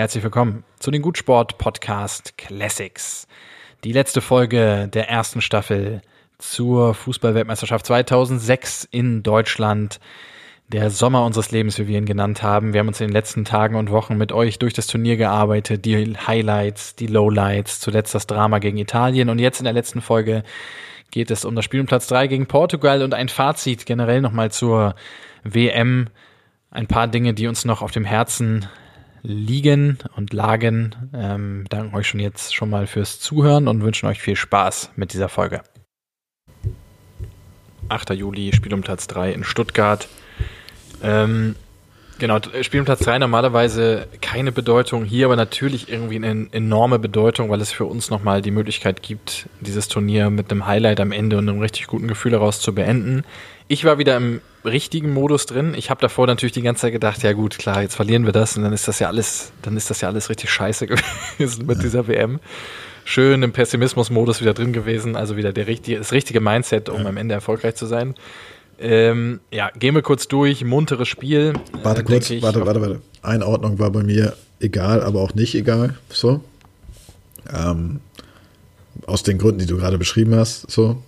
Herzlich willkommen zu den Gutsport Podcast Classics. Die letzte Folge der ersten Staffel zur Fußballweltmeisterschaft 2006 in Deutschland. Der Sommer unseres Lebens, wie wir ihn genannt haben. Wir haben uns in den letzten Tagen und Wochen mit euch durch das Turnier gearbeitet, die Highlights, die Lowlights, zuletzt das Drama gegen Italien und jetzt in der letzten Folge geht es um das Spiel um Platz drei gegen Portugal und ein Fazit generell nochmal zur WM. Ein paar Dinge, die uns noch auf dem Herzen liegen und lagen. Ähm, danken euch schon jetzt schon mal fürs Zuhören und wünschen euch viel Spaß mit dieser Folge. 8. Juli, Spiel um Platz 3 in Stuttgart. Ähm, genau, Spiel um Platz 3 normalerweise keine Bedeutung, hier aber natürlich irgendwie eine enorme Bedeutung, weil es für uns nochmal die Möglichkeit gibt, dieses Turnier mit einem Highlight am Ende und einem richtig guten Gefühl daraus zu beenden. Ich war wieder im richtigen Modus drin. Ich habe davor natürlich die ganze Zeit gedacht, ja gut, klar, jetzt verlieren wir das und dann ist das ja alles, dann ist das ja alles richtig scheiße gewesen mit dieser WM. Schön im Pessimismus-Modus wieder drin gewesen, also wieder der richtige, das richtige Mindset, um ja. am Ende erfolgreich zu sein. Ähm, ja, gehen wir kurz durch, munteres Spiel. Warte äh, kurz, ich, warte, warte, warte. Einordnung war bei mir egal, aber auch nicht egal. So. Ähm, aus den Gründen, die du gerade beschrieben hast, so.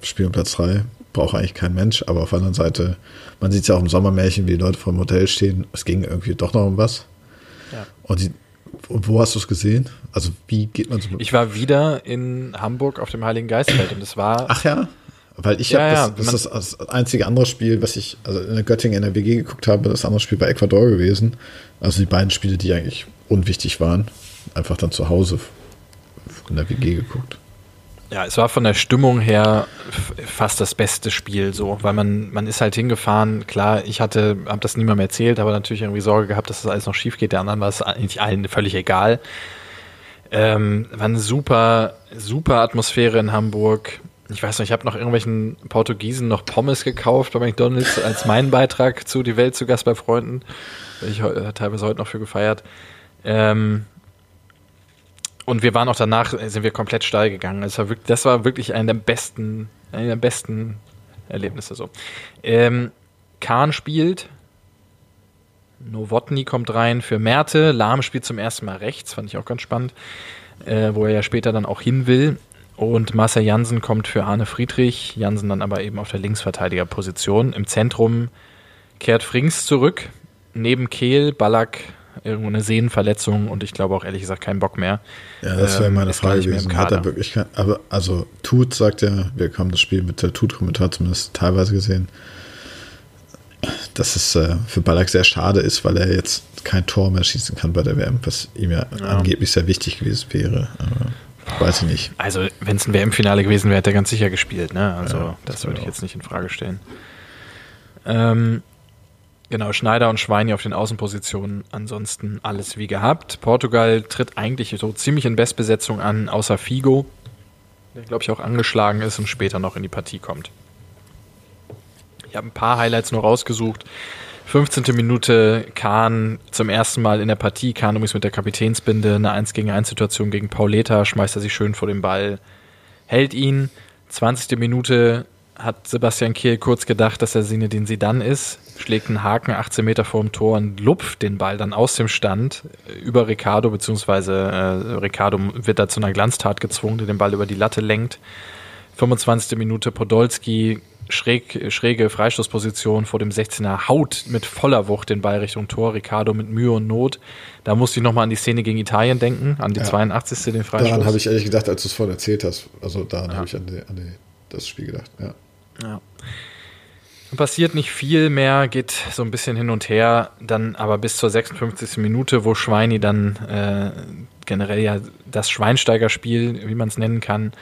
Spiel um Platz 3 braucht eigentlich kein Mensch, aber auf der anderen Seite, man sieht es ja auch im Sommermärchen, wie die Leute vor dem Hotel stehen. Es ging irgendwie doch noch um was. Ja. Und, die, wo hast du es gesehen? Also wie geht man so? Ich war wieder in Hamburg auf dem Heiligen Geistfeld und es war. Ach ja. Weil ich ja, habe das, ja, das ist das einzige andere Spiel, was ich also in Göttingen in der WG geguckt habe, das andere Spiel bei Ecuador gewesen. Also die beiden Spiele, die eigentlich unwichtig waren, einfach dann zu Hause in der WG geguckt. Ja, es war von der Stimmung her fast das beste Spiel so, weil man, man ist halt hingefahren, klar, ich hatte, habe das niemandem erzählt, aber natürlich irgendwie Sorge gehabt, dass das alles noch schief geht, der anderen war es eigentlich allen völlig egal. Ähm, war eine super, super Atmosphäre in Hamburg. Ich weiß noch, ich habe noch irgendwelchen Portugiesen noch Pommes gekauft bei McDonalds als meinen Beitrag zu Die Welt zu Gast bei Freunden. Ich teilweise heute noch für gefeiert. Ähm, und wir waren auch danach, äh, sind wir komplett steil gegangen. Das war wirklich, das war wirklich einer der besten, einer der besten Erlebnisse so. Ähm, Kahn spielt. Nowotny kommt rein für Merte. Lahm spielt zum ersten Mal rechts, fand ich auch ganz spannend, äh, wo er ja später dann auch hin will. Und Marcel Jansen kommt für Arne Friedrich. Jansen dann aber eben auf der Linksverteidigerposition. Im Zentrum kehrt Frings zurück. Neben Kehl, Ballack, irgendwo eine Sehnenverletzung und ich glaube auch ehrlich gesagt keinen Bock mehr. Ja, das wäre ähm, meine Frage gewesen. Hat er wirklich kein, aber also Tut sagt ja, wir haben das Spiel mit der Tut-Kommentar zumindest teilweise gesehen, dass es äh, für Ballack sehr schade ist, weil er jetzt kein Tor mehr schießen kann bei der WM, was ihm ja, ja. angeblich sehr wichtig gewesen wäre. Aber weiß ich nicht. Also, wenn es ein WM-Finale gewesen wäre, hätte er ganz sicher gespielt. Ne? Also, ja, das, das würde ich jetzt nicht in Frage stellen. Ähm, Genau, Schneider und Schweini auf den Außenpositionen. Ansonsten alles wie gehabt. Portugal tritt eigentlich so ziemlich in Bestbesetzung an, außer Figo, der glaube ich auch angeschlagen ist und später noch in die Partie kommt. Ich habe ein paar Highlights nur rausgesucht. 15. Minute Kahn zum ersten Mal in der Partie. Kahn übrigens mit der Kapitänsbinde, eine 1 gegen 1 Situation gegen Pauleta, schmeißt er sich schön vor den Ball, hält ihn. 20. Minute hat Sebastian Kehl kurz gedacht, dass er den Sidan ist, schlägt einen Haken 18 Meter vor dem Tor und lupft den Ball dann aus dem Stand über Ricardo, beziehungsweise äh, Ricardo wird da zu einer Glanztat gezwungen, der den Ball über die Latte lenkt. 25. Minute Podolski, schräg, schräge Freistoßposition vor dem 16er, haut mit voller Wucht den Ball Richtung Tor, Ricardo mit Mühe und Not. Da musste ich nochmal an die Szene gegen Italien denken, an die ja. 82. den Freistoß. Daran habe ich ehrlich gedacht, als du es vorhin erzählt hast. Also daran ja. habe ich an, die, an die, das Spiel gedacht, ja. Ja. Passiert nicht viel mehr, geht so ein bisschen hin und her, dann aber bis zur 56. Minute, wo Schweini dann äh, generell ja das Schweinsteigerspiel, wie man es nennen kann,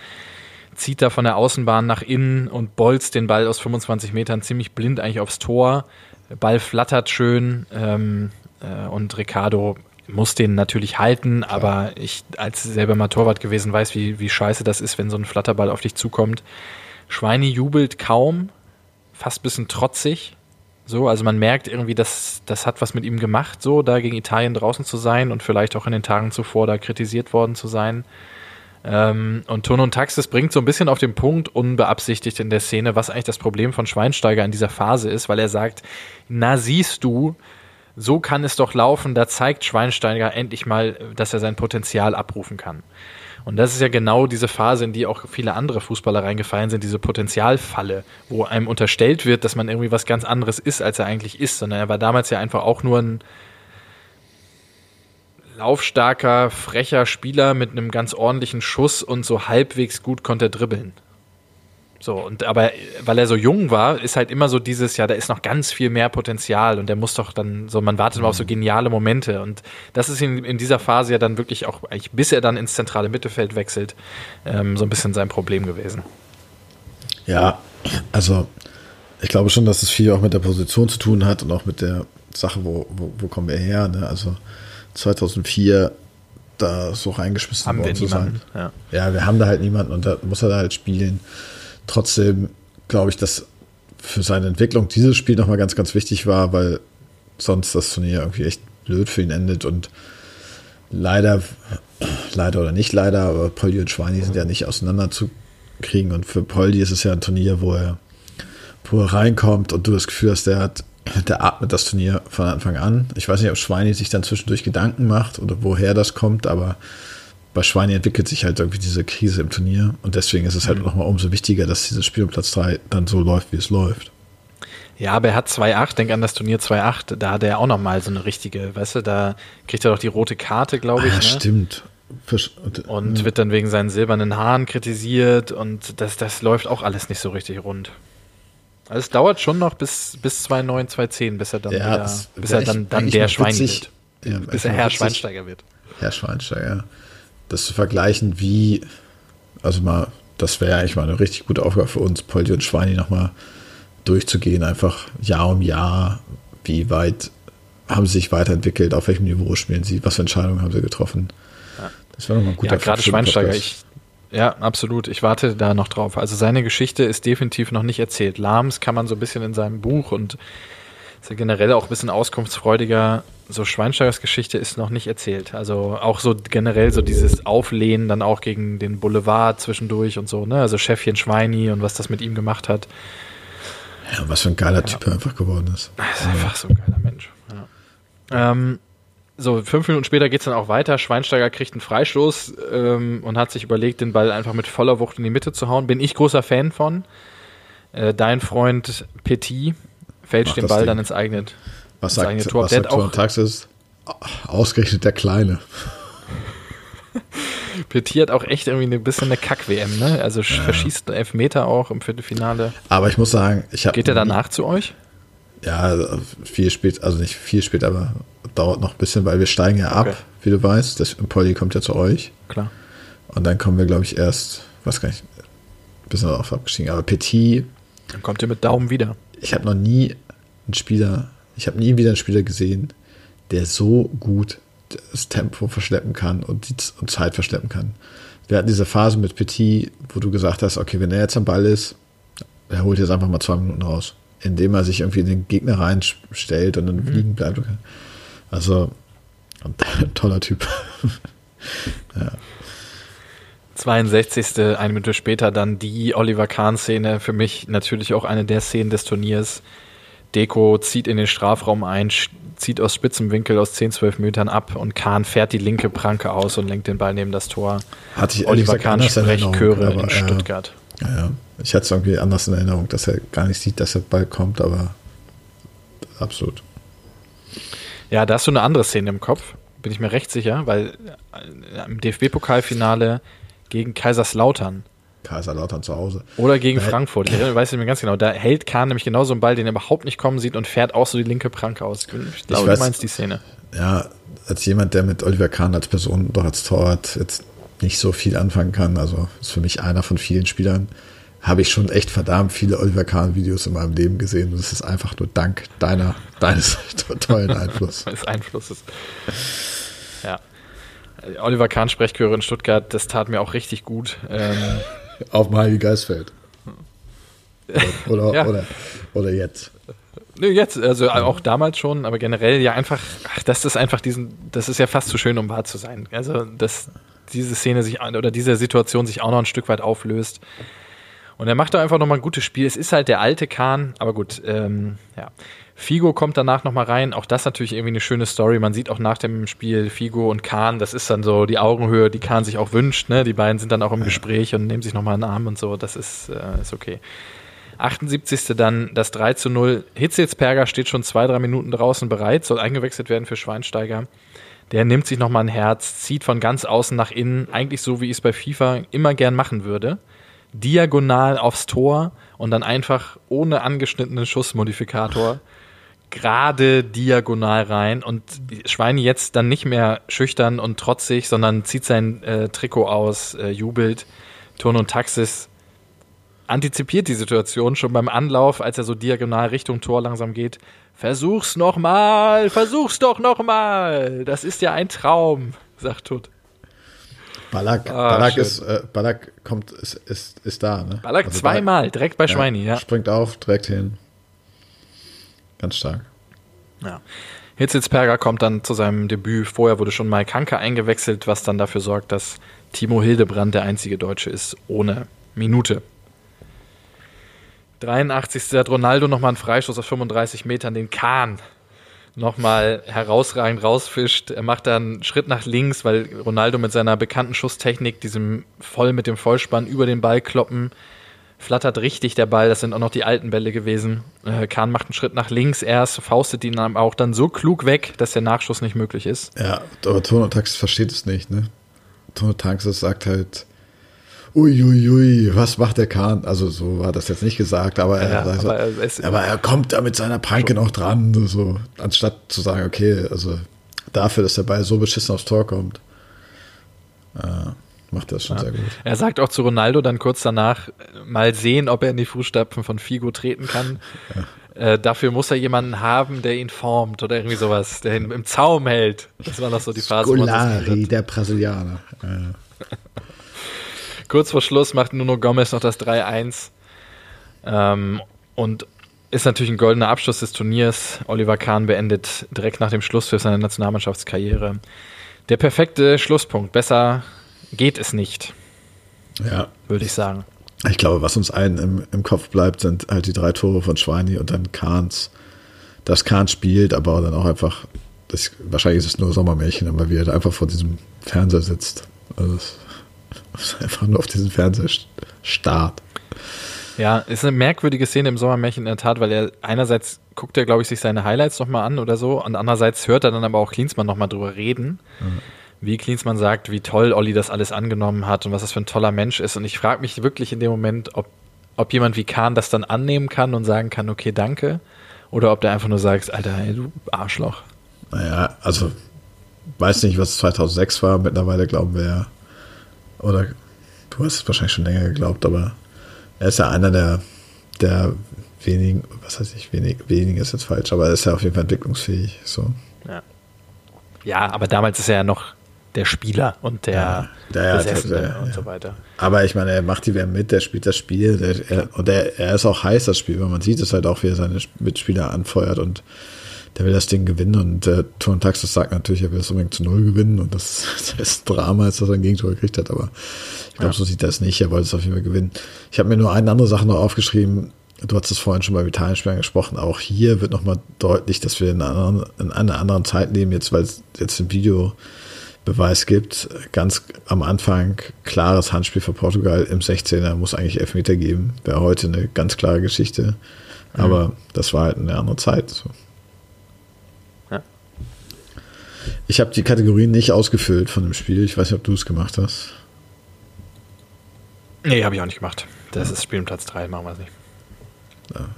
zieht da von der Außenbahn nach innen und bolzt den Ball aus 25 Metern ziemlich blind eigentlich aufs Tor. Der Ball flattert schön ähm, äh, und Ricardo muss den natürlich halten, Klar. aber ich als selber mal Torwart gewesen weiß, wie, wie scheiße das ist, wenn so ein Flatterball auf dich zukommt. Schweini jubelt kaum, fast ein bisschen trotzig. So, also man merkt irgendwie, dass das hat was mit ihm gemacht, so da gegen Italien draußen zu sein und vielleicht auch in den Tagen zuvor da kritisiert worden zu sein. Ähm, und Ton und Taxis bringt so ein bisschen auf den Punkt, unbeabsichtigt in der Szene, was eigentlich das Problem von Schweinsteiger in dieser Phase ist, weil er sagt, na siehst du, so kann es doch laufen, da zeigt Schweinsteiger endlich mal, dass er sein Potenzial abrufen kann. Und das ist ja genau diese Phase, in die auch viele andere Fußballer reingefallen sind, diese Potenzialfalle, wo einem unterstellt wird, dass man irgendwie was ganz anderes ist, als er eigentlich ist, sondern er war damals ja einfach auch nur ein laufstarker, frecher Spieler mit einem ganz ordentlichen Schuss und so halbwegs gut konnte er dribbeln. So, und aber weil er so jung war, ist halt immer so dieses, ja, da ist noch ganz viel mehr Potenzial und der muss doch dann so, man wartet mhm. auf so mhm. geniale Momente. Und das ist in, in dieser Phase ja dann wirklich auch, bis er dann ins zentrale Mittelfeld wechselt, ähm, so ein bisschen sein Problem gewesen. Ja, also ich glaube schon, dass es viel auch mit der Position zu tun hat und auch mit der Sache, wo, wo, wo kommen wir her. Ne? Also 2004 da so reingeschmissen haben worden zu sein. Ja. ja, wir haben da halt niemanden und da muss er da halt spielen. Trotzdem glaube ich, dass für seine Entwicklung dieses Spiel nochmal ganz, ganz wichtig war, weil sonst das Turnier irgendwie echt blöd für ihn endet und leider, leider oder nicht leider, aber Poldi und Schweini sind ja nicht auseinanderzukriegen und für Poldi ist es ja ein Turnier, wo er, wo er reinkommt und du das Gefühl hast, der hat, der atmet das Turnier von Anfang an. Ich weiß nicht, ob Schweini sich dann zwischendurch Gedanken macht oder woher das kommt, aber bei Schweini entwickelt sich halt irgendwie diese Krise im Turnier und deswegen ist es halt mhm. nochmal umso wichtiger, dass dieses Spiel um Platz 3 dann so läuft, wie es läuft. Ja, aber er hat 2-8, denk an das Turnier 2-8, da hat er auch nochmal so eine richtige, weißt du, da kriegt er doch die rote Karte, glaube ich. Ah, ne? stimmt. Und, und ja. wird dann wegen seinen silbernen Haaren kritisiert und das, das läuft auch alles nicht so richtig rund. Also es dauert schon noch bis, bis 2-9, 2-10, bis er dann, ja, wieder, bis er dann, dann der Schwein wird. Ja, bis er Herr Schweinsteiger wird. Herr Schweinsteiger das zu vergleichen, wie, also mal, das wäre eigentlich mal eine richtig gute Aufgabe für uns, Poldi und Schweini nochmal durchzugehen, einfach Jahr um Jahr, wie weit haben sie sich weiterentwickelt, auf welchem Niveau spielen sie, was für Entscheidungen haben sie getroffen. Ja. Das wäre nochmal ein guter Ja, gerade Schweinsteiger, ich, ja, absolut. Ich warte da noch drauf. Also seine Geschichte ist definitiv noch nicht erzählt. Lahms kann man so ein bisschen in seinem Buch und ist ja generell auch ein bisschen auskunftsfreudiger so Schweinsteigers Geschichte ist noch nicht erzählt. Also auch so generell so dieses Auflehnen dann auch gegen den Boulevard zwischendurch und so, ne? Also Chefchen Schweini und was das mit ihm gemacht hat. Ja, was für ein geiler ja. Typ er einfach geworden ist. Das ist einfach so ein geiler Mensch. Ja. Ähm, so, fünf Minuten später geht es dann auch weiter. Schweinsteiger kriegt einen Freistoß ähm, und hat sich überlegt, den Ball einfach mit voller Wucht in die Mitte zu hauen. Bin ich großer Fan von. Äh, dein Freund Petit fälscht den Ball Ding. dann ins eigene was sagt, Tor. was sagt Tor Taxis? Ausgerechnet der Kleine. Petit hat auch echt irgendwie ein bisschen eine Kack-WM, ne? Also ja. verschießt einen Elfmeter auch im Viertelfinale. Aber ich muss sagen, ich habe. Geht er danach zu euch? Ja, viel spät, also nicht viel spät, aber dauert noch ein bisschen, weil wir steigen ja ab, okay. wie du weißt. Das Polly kommt ja zu euch. Klar. Und dann kommen wir, glaube ich, erst, was gar nicht, ein bisschen darauf abgestiegen. Aber Petit. Dann kommt ihr mit Daumen wieder. Ich habe noch nie einen Spieler ich habe nie wieder einen Spieler gesehen, der so gut das Tempo verschleppen kann und die und Zeit verschleppen kann. Wir hatten diese Phase mit Petit, wo du gesagt hast, okay, wenn er jetzt am Ball ist, er holt jetzt einfach mal zwei Minuten raus, indem er sich irgendwie in den Gegner reinstellt und dann mhm. liegen bleibt. Also, ein toller Typ. ja. 62. eine Minute später dann die Oliver Kahn-Szene, für mich natürlich auch eine der Szenen des Turniers. Deko zieht in den Strafraum ein, zieht aus spitzem Winkel aus 10, 12 Metern ab und Kahn fährt die linke Pranke aus und lenkt den Ball neben das Tor. Hatte ich Oliver Kahn Sprechchöre in Stuttgart. Ja, ja, ich hatte es irgendwie anders in Erinnerung, dass er gar nicht sieht, dass der Ball kommt, aber absolut. Ja, da hast du eine andere Szene im Kopf, bin ich mir recht sicher, weil äh, im DFB-Pokalfinale gegen Kaiserslautern Kaiserslautern zu Hause. Oder gegen da Frankfurt. Ich weiß nicht mehr ganz genau. Da hält Kahn nämlich genau so einen Ball, den er überhaupt nicht kommen sieht und fährt auch so die linke Pranke aus. Ich glaube, weiß, du meinst die Szene. Ja, als jemand, der mit Oliver Kahn als Person doch als Torwart jetzt nicht so viel anfangen kann, also ist für mich einer von vielen Spielern, habe ich schon echt verdammt viele Oliver Kahn-Videos in meinem Leben gesehen. Und das ist einfach nur dank deiner, deines tollen Einflusses. Einflusses. Ja. Oliver Kahn Sprechchöre in Stuttgart, das tat mir auch richtig gut. Ähm, auf dem Heiligen Geistfeld. Oder, ja. oder, oder jetzt. Nee, jetzt, also auch damals schon, aber generell ja einfach, ach, das ist einfach diesen, das ist ja fast zu schön, um wahr zu sein. Also, dass diese Szene sich oder diese Situation sich auch noch ein Stück weit auflöst. Und er macht da einfach nochmal ein gutes Spiel. Es ist halt der alte Kahn, aber gut, ähm, ja. Figo kommt danach nochmal rein. Auch das natürlich irgendwie eine schöne Story. Man sieht auch nach dem Spiel Figo und Kahn, das ist dann so die Augenhöhe, die Kahn sich auch wünscht. Ne? Die beiden sind dann auch im Gespräch und nehmen sich nochmal einen Arm und so. Das ist, äh, ist okay. 78. dann das 3 zu 0. Hitzelsperger steht schon zwei, drei Minuten draußen bereit, soll eingewechselt werden für Schweinsteiger. Der nimmt sich nochmal ein Herz, zieht von ganz außen nach innen, eigentlich so, wie ich es bei FIFA immer gern machen würde. Diagonal aufs Tor und dann einfach ohne angeschnittenen Schussmodifikator gerade diagonal rein und Schweini jetzt dann nicht mehr schüchtern und trotzig, sondern zieht sein äh, Trikot aus, äh, jubelt. Turn und Taxis antizipiert die Situation schon beim Anlauf, als er so diagonal Richtung Tor langsam geht. Versuch's nochmal, versuch's doch nochmal. Das ist ja ein Traum, sagt Tut. Ballack, ah, Ballack ist, äh, Ballack kommt, ist, ist, ist da, ne? Ballack also zweimal, Ballack, direkt bei Schweini, ja. Springt auf, direkt hin. Ganz stark. Ja. Hitzelsperger kommt dann zu seinem Debüt. Vorher wurde schon Mike Hanke eingewechselt, was dann dafür sorgt, dass Timo Hildebrand der einzige Deutsche ist ohne Minute. 83. hat Ronaldo nochmal einen Freistoß auf 35 Metern, den Kahn nochmal herausragend rausfischt. Er macht dann einen Schritt nach links, weil Ronaldo mit seiner bekannten Schusstechnik, diesem voll mit dem Vollspann über den Ball kloppen, flattert richtig der Ball. Das sind auch noch die alten Bälle gewesen. Äh, Kahn macht einen Schritt nach links erst, faustet ihn auch dann so klug weg, dass der Nachschuss nicht möglich ist. Ja, aber Tono Taxis versteht es nicht, ne? Tono Taxis sagt halt, uiuiui, was macht der Kahn? Also so war das jetzt nicht gesagt, aber er, ja, sagt, aber, er, aber er kommt da mit seiner Pranke noch dran, so, anstatt zu sagen, okay, also dafür, dass der Ball so beschissen aufs Tor kommt. Äh, macht das schon ja. sehr gut. Er sagt auch zu Ronaldo dann kurz danach, mal sehen, ob er in die Fußstapfen von Figo treten kann. Ja. Äh, dafür muss er jemanden haben, der ihn formt oder irgendwie sowas, der ihn im Zaum hält. Das war noch so die Phase. Scolari, der Brasilianer. Ja. Kurz vor Schluss macht Nuno Gomez noch das 3-1. Ähm, und ist natürlich ein goldener Abschluss des Turniers. Oliver Kahn beendet direkt nach dem Schluss für seine Nationalmannschaftskarriere. Der perfekte Schlusspunkt. Besser geht es nicht. Ja. Würde ich sagen. Ich glaube, was uns allen im, im Kopf bleibt, sind halt die drei Tore von Schweini und dann Kahns. Dass Kahn spielt, aber dann auch einfach, das, wahrscheinlich ist es nur Sommermärchen, aber wie er einfach vor diesem Fernseher sitzt. Also das Einfach nur auf diesen Fernseher starrt. Ja, ist eine merkwürdige Szene im Sommermärchen in der Tat, weil er einerseits guckt er, glaube ich, sich seine Highlights nochmal an oder so und andererseits hört er dann aber auch Klinsmann nochmal drüber reden. Mhm. Wie Klinsmann sagt, wie toll Olli das alles angenommen hat und was das für ein toller Mensch ist. Und ich frage mich wirklich in dem Moment, ob, ob jemand wie Kahn das dann annehmen kann und sagen kann, okay, danke. Oder ob der einfach nur sagt, Alter, ey, du Arschloch. Naja, also weiß nicht, was 2006 war. Mittlerweile glauben wir ja, oder du hast es wahrscheinlich schon länger geglaubt, aber er ist ja einer der, der wenigen, was heißt ich, wenig, wenig ist jetzt falsch, aber er ist ja auf jeden Fall entwicklungsfähig. So. Ja. ja, aber damals ist er ja noch der Spieler und der ja, der, Besessene der, und so weiter. Aber ich meine, er macht die WM mit, der spielt das Spiel der, er, und er, er ist auch heiß, das Spiel, weil man sieht es halt auch, wie er seine Mitspieler anfeuert und der will das Ding gewinnen und äh, Tuan Taxis sagt natürlich, er will es unbedingt zu Null gewinnen und das, das ist ein Drama, als dass er ein Gegentor gekriegt hat, aber ich glaube, ja. so sieht er es nicht, er wollte es auf jeden Fall gewinnen. Ich habe mir nur eine andere Sache noch aufgeschrieben, du hast es vorhin schon bei vitalen gesprochen, auch hier wird nochmal deutlich, dass wir in einer, anderen, in einer anderen Zeit leben, jetzt weil es jetzt ein Videobeweis gibt, ganz am Anfang klares Handspiel für Portugal im 16er, muss eigentlich Elfmeter geben, wäre heute eine ganz klare Geschichte, aber mhm. das war halt eine andere Zeit. So. Ich habe die Kategorien nicht ausgefüllt von dem Spiel. Ich weiß nicht, ob du es gemacht hast. Nee, habe ich auch nicht gemacht. Das ja. ist Spiel Platz 3, machen wir es nicht. Ja.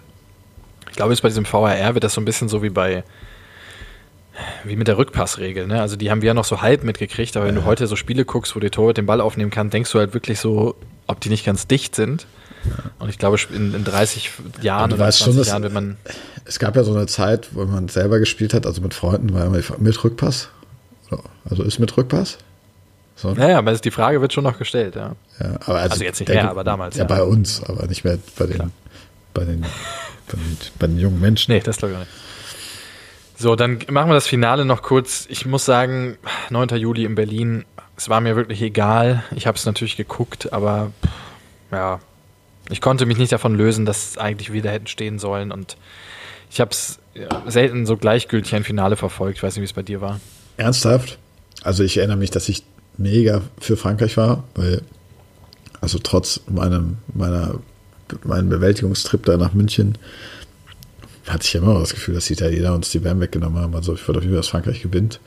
Ich glaube, jetzt bei diesem VRR wird das so ein bisschen so wie bei wie mit der Rückpassregel, ne? Also die haben wir ja noch so halb mitgekriegt, aber wenn du heute so Spiele guckst, wo der Torwart den Ball aufnehmen kann, denkst du halt wirklich so, ob die nicht ganz dicht sind. Und ich glaube, in, in 30 Jahren oder 20 schon, Jahren, wenn man. Es gab ja so eine Zeit, wo man selber gespielt hat, also mit Freunden, war immer mit Rückpass. Also ist mit Rückpass? So. Naja, aber die Frage wird schon noch gestellt, ja. ja aber also, also jetzt nicht mehr, aber damals. Ja, ja, bei uns, aber nicht mehr bei den, bei den, bei den, bei den jungen Menschen. Nee, das glaube ich auch nicht. So, dann machen wir das Finale noch kurz. Ich muss sagen, 9. Juli in Berlin, es war mir wirklich egal. Ich habe es natürlich geguckt, aber ja, Ich konnte mich nicht davon lösen, dass eigentlich wieder hätten stehen sollen und ich habe es selten so gleichgültig ein Finale verfolgt. Ich weiß nicht, wie es bei dir war. Ernsthaft? Also ich erinnere mich, dass ich mega für Frankreich war, weil also trotz meinem meiner meinem Bewältigungstrip da nach München hatte ich ja immer das Gefühl, dass die Italiener uns die Wärme weggenommen haben. Also ich wollte auf jeden Fall, dass Frankreich gewinnt.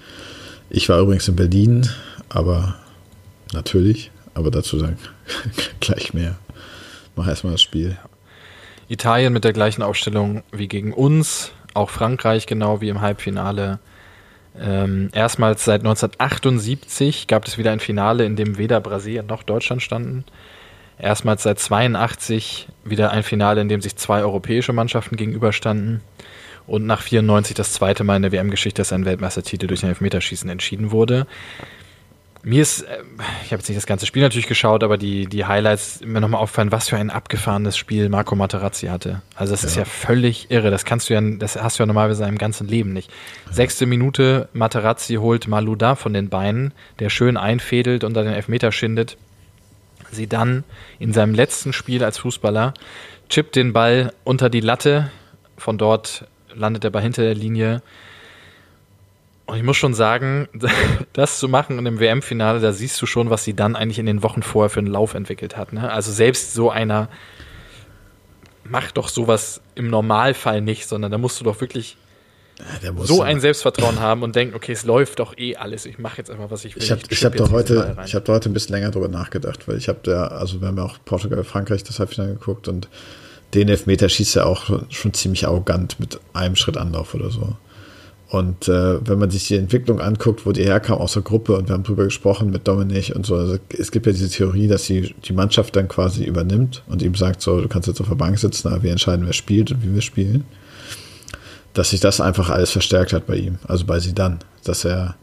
Ich war übrigens in Berlin, aber natürlich, aber dazu dann gleich mehr. Mach erstmal das Spiel. Italien mit der gleichen Aufstellung wie gegen uns, auch Frankreich genau wie im Halbfinale. Ähm, erstmals seit 1978 gab es wieder ein Finale, in dem weder Brasilien noch Deutschland standen. Erstmals seit 82 wieder ein Finale, in dem sich zwei europäische Mannschaften gegenüberstanden. Und nach 94 das zweite Mal in der WM-Geschichte, dass ein Weltmeistertitel durch ein Elfmeterschießen entschieden wurde. Mir ist, äh, ich habe jetzt nicht das ganze Spiel natürlich geschaut, aber die, die Highlights mir nochmal auffallen, was für ein abgefahrenes Spiel Marco Materazzi hatte. Also das ja. ist ja völlig irre. Das kannst du ja, das hast du ja normalerweise in deinem ganzen Leben nicht. Ja. Sechste Minute, Materazzi holt Maluda von den Beinen, der schön einfädelt und dann den Elfmeter schindet. Sie dann in seinem letzten Spiel als Fußballer chippt den Ball unter die Latte. Von dort landet der Ball hinter der Linie und ich muss schon sagen, das zu machen in dem WM-Finale, da siehst du schon, was sie dann eigentlich in den Wochen vorher für einen Lauf entwickelt hat. Ne? Also selbst so einer macht doch sowas im Normalfall nicht, sondern da musst du doch wirklich ja, so ein Selbstvertrauen haben und denken, okay, es läuft doch eh alles. Ich mache jetzt einfach, was ich will. Ich habe ich hab da heute, ich habe heute ein bisschen länger drüber nachgedacht, weil ich habe da, also wir haben ja auch Portugal, Frankreich das Halbfinale geguckt und den Elfmeter schießt er auch schon ziemlich arrogant mit einem Schritt Anlauf oder so. Und äh, wenn man sich die Entwicklung anguckt, wo die herkam aus der Gruppe und wir haben drüber gesprochen mit Dominik und so, also es gibt ja diese Theorie, dass die, die Mannschaft dann quasi übernimmt und ihm sagt, so, du kannst jetzt auf der Bank sitzen, aber wir entscheiden, wer spielt und wie wir spielen. Dass sich das einfach alles verstärkt hat bei ihm, also bei sie dann, dass er,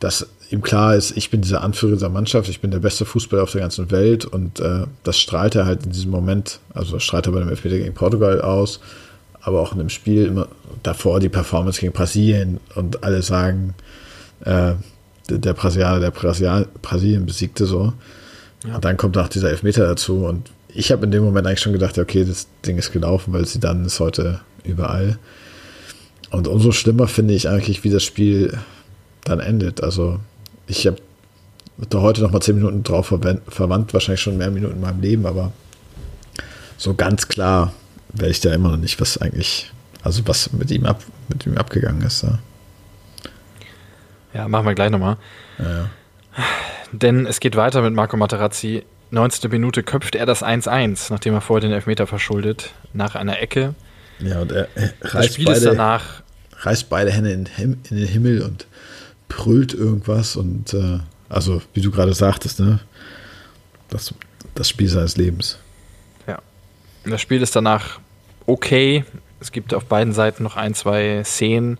dass ihm klar ist, ich bin dieser Anführer dieser Mannschaft, ich bin der beste Fußballer auf der ganzen Welt und äh, das strahlt er halt in diesem Moment, also strahlt er bei dem Elfmeter gegen Portugal aus aber auch in dem Spiel immer davor die Performance gegen Brasilien und alle sagen, äh, der Brasilianer, der Brasil Brasilien besiegte so. Ja. Und dann kommt auch dieser Elfmeter dazu und ich habe in dem Moment eigentlich schon gedacht, okay, das Ding ist gelaufen, weil sie dann ist heute überall. Und umso schlimmer finde ich eigentlich, wie das Spiel dann endet. Also ich habe da heute noch mal zehn Minuten drauf verwandt, wahrscheinlich schon mehr Minuten in meinem Leben, aber so ganz klar weiß ich da immer noch nicht, was eigentlich, also was mit ihm, ab, mit ihm abgegangen ist. Ja, ja machen wir gleich nochmal. Ja, ja. Denn es geht weiter mit Marco Materazzi. 19. Minute köpft er das 1-1, nachdem er vorher den Elfmeter verschuldet, nach einer Ecke. Ja, und er, er reißt, beide, danach, reißt beide Hände in, in, den Himmel und brüllt irgendwas. Und äh, also, wie du gerade sagtest, ne? Das, das Spiel seines Lebens. Das Spiel ist danach okay. Es gibt auf beiden Seiten noch ein, zwei Szenen.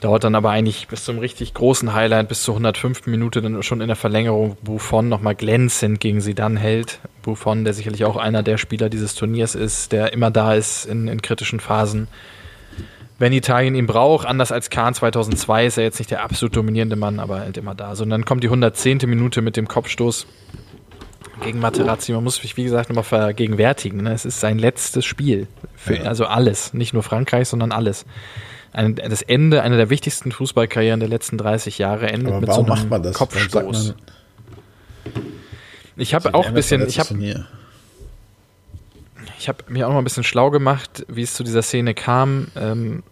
Dauert dann aber eigentlich bis zum richtig großen Highlight, bis zur 105. Minute dann schon in der Verlängerung Buffon nochmal glänzend gegen sie dann hält. Buffon, der sicherlich auch einer der Spieler dieses Turniers ist, der immer da ist in, in kritischen Phasen. Wenn Italien ihn braucht, anders als Kahn 2002, ist er jetzt nicht der absolut dominierende Mann, aber halt immer da. So, und dann kommt die 110. Minute mit dem Kopfstoß gegen Materazzi. Man muss sich, wie gesagt, nochmal vergegenwärtigen. Ne? Es ist sein letztes Spiel. Für, ja. Also alles. Nicht nur Frankreich, sondern alles. Ein, das Ende einer der wichtigsten Fußballkarrieren der letzten 30 Jahre endet Aber mit so einem macht man das? Kopfstoß. Ich habe auch ein bisschen. Ich habe ich habe mir auch noch ein bisschen schlau gemacht, wie es zu dieser Szene kam. Ähm,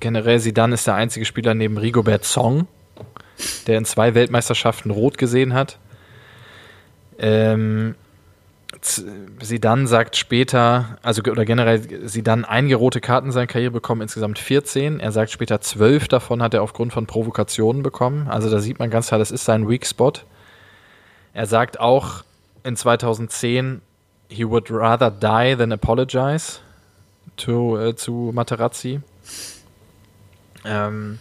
generell Zidane ist der einzige Spieler neben Rigobert Song, der in zwei Weltmeisterschaften rot gesehen hat. Ähm, sie dann sagt später, also oder generell sie dann einige rote Karten in seiner Karriere bekommen, insgesamt 14. Er sagt später zwölf davon hat er aufgrund von Provokationen bekommen. Also da sieht man ganz klar, das ist sein Weak Spot. Er sagt auch in 2010, he would rather die than apologize to, äh, zu Materazzi. Ähm,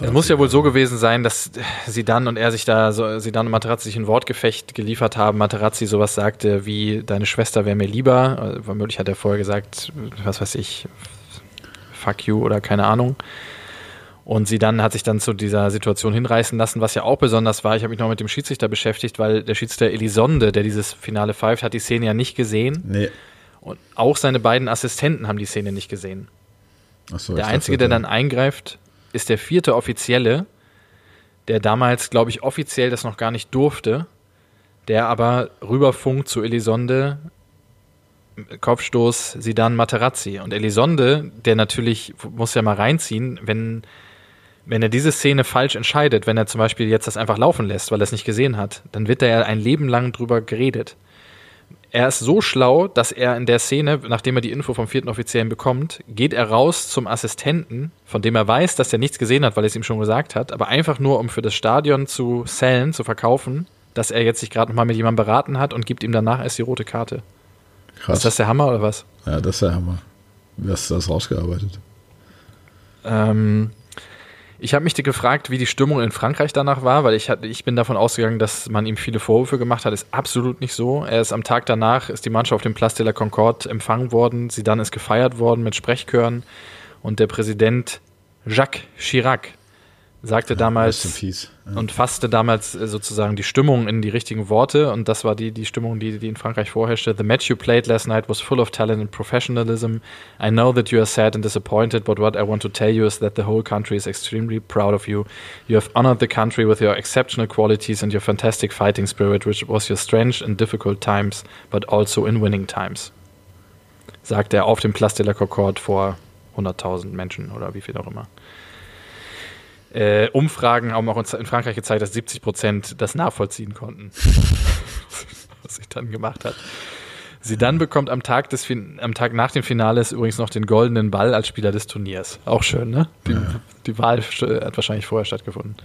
es muss ja wohl so gewesen sein, dass sie dann und er sich da, so, sie dann und Materazzi sich ein Wortgefecht geliefert haben. Materazzi sowas sagte wie, deine Schwester wäre mir lieber. Äh, womöglich hat er vorher gesagt, was weiß ich, fuck you oder keine Ahnung. Und sie dann hat sich dann zu dieser Situation hinreißen lassen, was ja auch besonders war. Ich habe mich noch mit dem Schiedsrichter beschäftigt, weil der Schiedsrichter Elisonde, der dieses Finale pfeift, hat die Szene ja nicht gesehen. Nee. Und auch seine beiden Assistenten haben die Szene nicht gesehen. Ach so, der Einzige, dachte, der dann eingreift, ist der vierte Offizielle, der damals, glaube ich, offiziell das noch gar nicht durfte, der aber rüberfunkt zu Elisonde, Kopfstoß, Sidan Materazzi. Und Elisonde, der natürlich, muss ja mal reinziehen, wenn, wenn er diese Szene falsch entscheidet, wenn er zum Beispiel jetzt das einfach laufen lässt, weil er es nicht gesehen hat, dann wird da ja ein Leben lang drüber geredet. Er ist so schlau, dass er in der Szene, nachdem er die Info vom vierten Offiziellen bekommt, geht er raus zum Assistenten, von dem er weiß, dass er nichts gesehen hat, weil er es ihm schon gesagt hat, aber einfach nur, um für das Stadion zu sellen, zu verkaufen, dass er jetzt sich gerade nochmal mit jemandem beraten hat und gibt ihm danach erst die rote Karte. Krass. Ist das der Hammer oder was? ja, das ist der Hammer. Wie hast du das rausgearbeitet? Ähm, ich habe mich gefragt, wie die Stimmung in Frankreich danach war, weil ich, hatte, ich bin davon ausgegangen, dass man ihm viele Vorwürfe gemacht hat. Ist absolut nicht so. Er ist am Tag danach, ist die Mannschaft auf dem Place de la Concorde empfangen worden. Sie dann ist gefeiert worden mit Sprechchören. Und der Präsident Jacques Chirac sagte in damals. Ja. und fasste damals äh, sozusagen die Stimmung in die richtigen Worte. Und das war die, die Stimmung, die, die in Frankreich vorherrschte. The match you played last night was full of talent and professionalism. I know that you are sad and disappointed, but what I want to tell you is that the whole country is extremely proud of you. You have honored the country with your exceptional qualities and your fantastic fighting spirit, which was your strange and difficult times, but also in winning times. Sagt er auf dem Place de la Concorde vor 100.000 Menschen oder wie viel auch immer. Äh, Umfragen haben auch in Frankreich gezeigt, dass 70 Prozent das nachvollziehen konnten, was sich dann gemacht hat. Sie dann bekommt am Tag, des fin am Tag nach dem Finale übrigens noch den goldenen Ball als Spieler des Turniers. Auch schön, ne? Die, Ja. die Wahl hat wahrscheinlich vorher stattgefunden.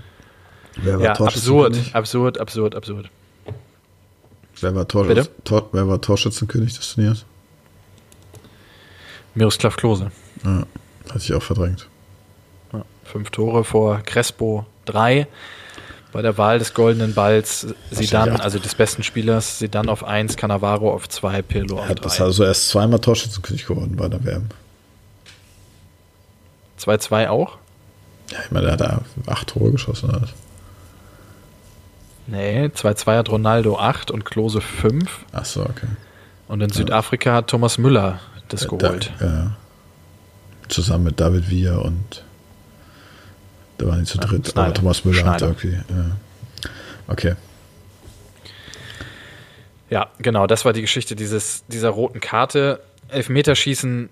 Wer war Ja, absurd, absurd, absurd, absurd. Wer war, Tor Bitte? Tor wer war Torschützenkönig des Turniers? Miroslav Klose. Ja, hatte ich auch verdrängt. Fünf Tore vor Crespo drei. Bei der Wahl des goldenen Balls Sidan, auch- also des besten Spielers, Sidan auf eins, Cannavaro auf zwei, Pirlo Er auf hat das drei. also erst zweimal Torschützenkönig geworden bei der WM. 2-2 auch? Ja, ich meine, der hat da acht Tore geschossen. Oder? was? Nee, 2-2 hat Ronaldo 8 und Klose 5. Ach so, okay. Und in Südafrika hat Thomas Müller das geholt. Da, ja. Zusammen mit David Villa und da waren die zu dritt. Aber Thomas Müller hat Schneider. irgendwie. Ja. Okay. Ja, genau, das war die Geschichte dieses, dieser roten Karte. Elfmeterschießen,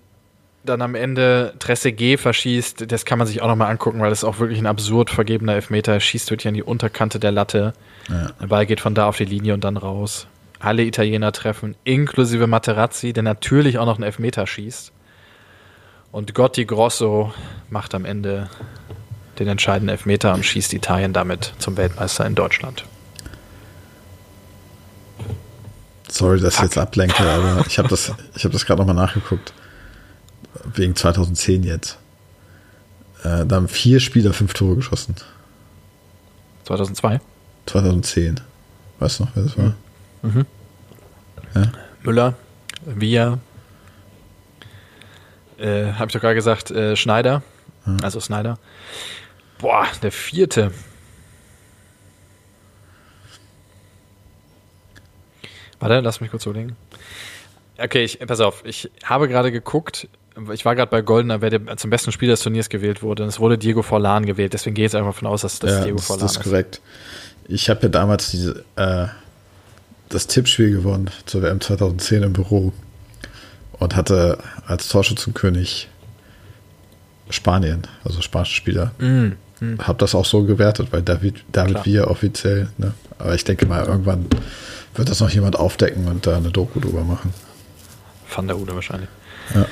dann am Ende Trezeguet verschießt, das kann man sich auch nochmal angucken, weil das ist auch wirklich ein absurd vergebener Elfmeter. Er schießt wirklich an die Unterkante der Latte. Ja. Der Ball geht von da auf die Linie und dann raus. Alle Italiener treffen, inklusive Materazzi, der natürlich auch noch einen Elfmeter schießt. Und Gotti Grosso macht am Ende den entscheidenden Elfmeter und schießt Italien damit zum Weltmeister in Deutschland. Sorry, dass ich jetzt ablenke, aber ich habe das, ich habe das gerade nochmal nachgeguckt. Wegen 2010 jetzt. Äh, da haben vier Spieler fünf Tore geschossen. 2002. 2010. Weißt du noch, wer das war? Mhm. Ja. Müller, Via, äh, habe ich doch gerade gesagt, äh, Schneider, Mhm. also Snyder. Boah, der vierte. Warte, lass mich kurz überlegen. Okay, ich, pass auf, ich habe gerade geguckt, ich war gerade bei Goldener, wer der zum besten Spieler des Turniers gewählt wurde. Und es wurde Diego Forlan gewählt, deswegen gehe ich jetzt einfach davon aus, dass das ja, Diego Forlan das ist korrekt. Ich habe ja damals diese, äh, das Tippspiel gewonnen zur WM 2010 im Büro und hatte als Torschützenkönig Spanien, also spanische Spieler. Mm, Habe das auch so gewertet, weil David, David Klar. Offiziell, ne? aber ich denke mal, irgendwann wird das noch jemand aufdecken und da eine Doku drüber machen. Van der Ude wahrscheinlich. Ja.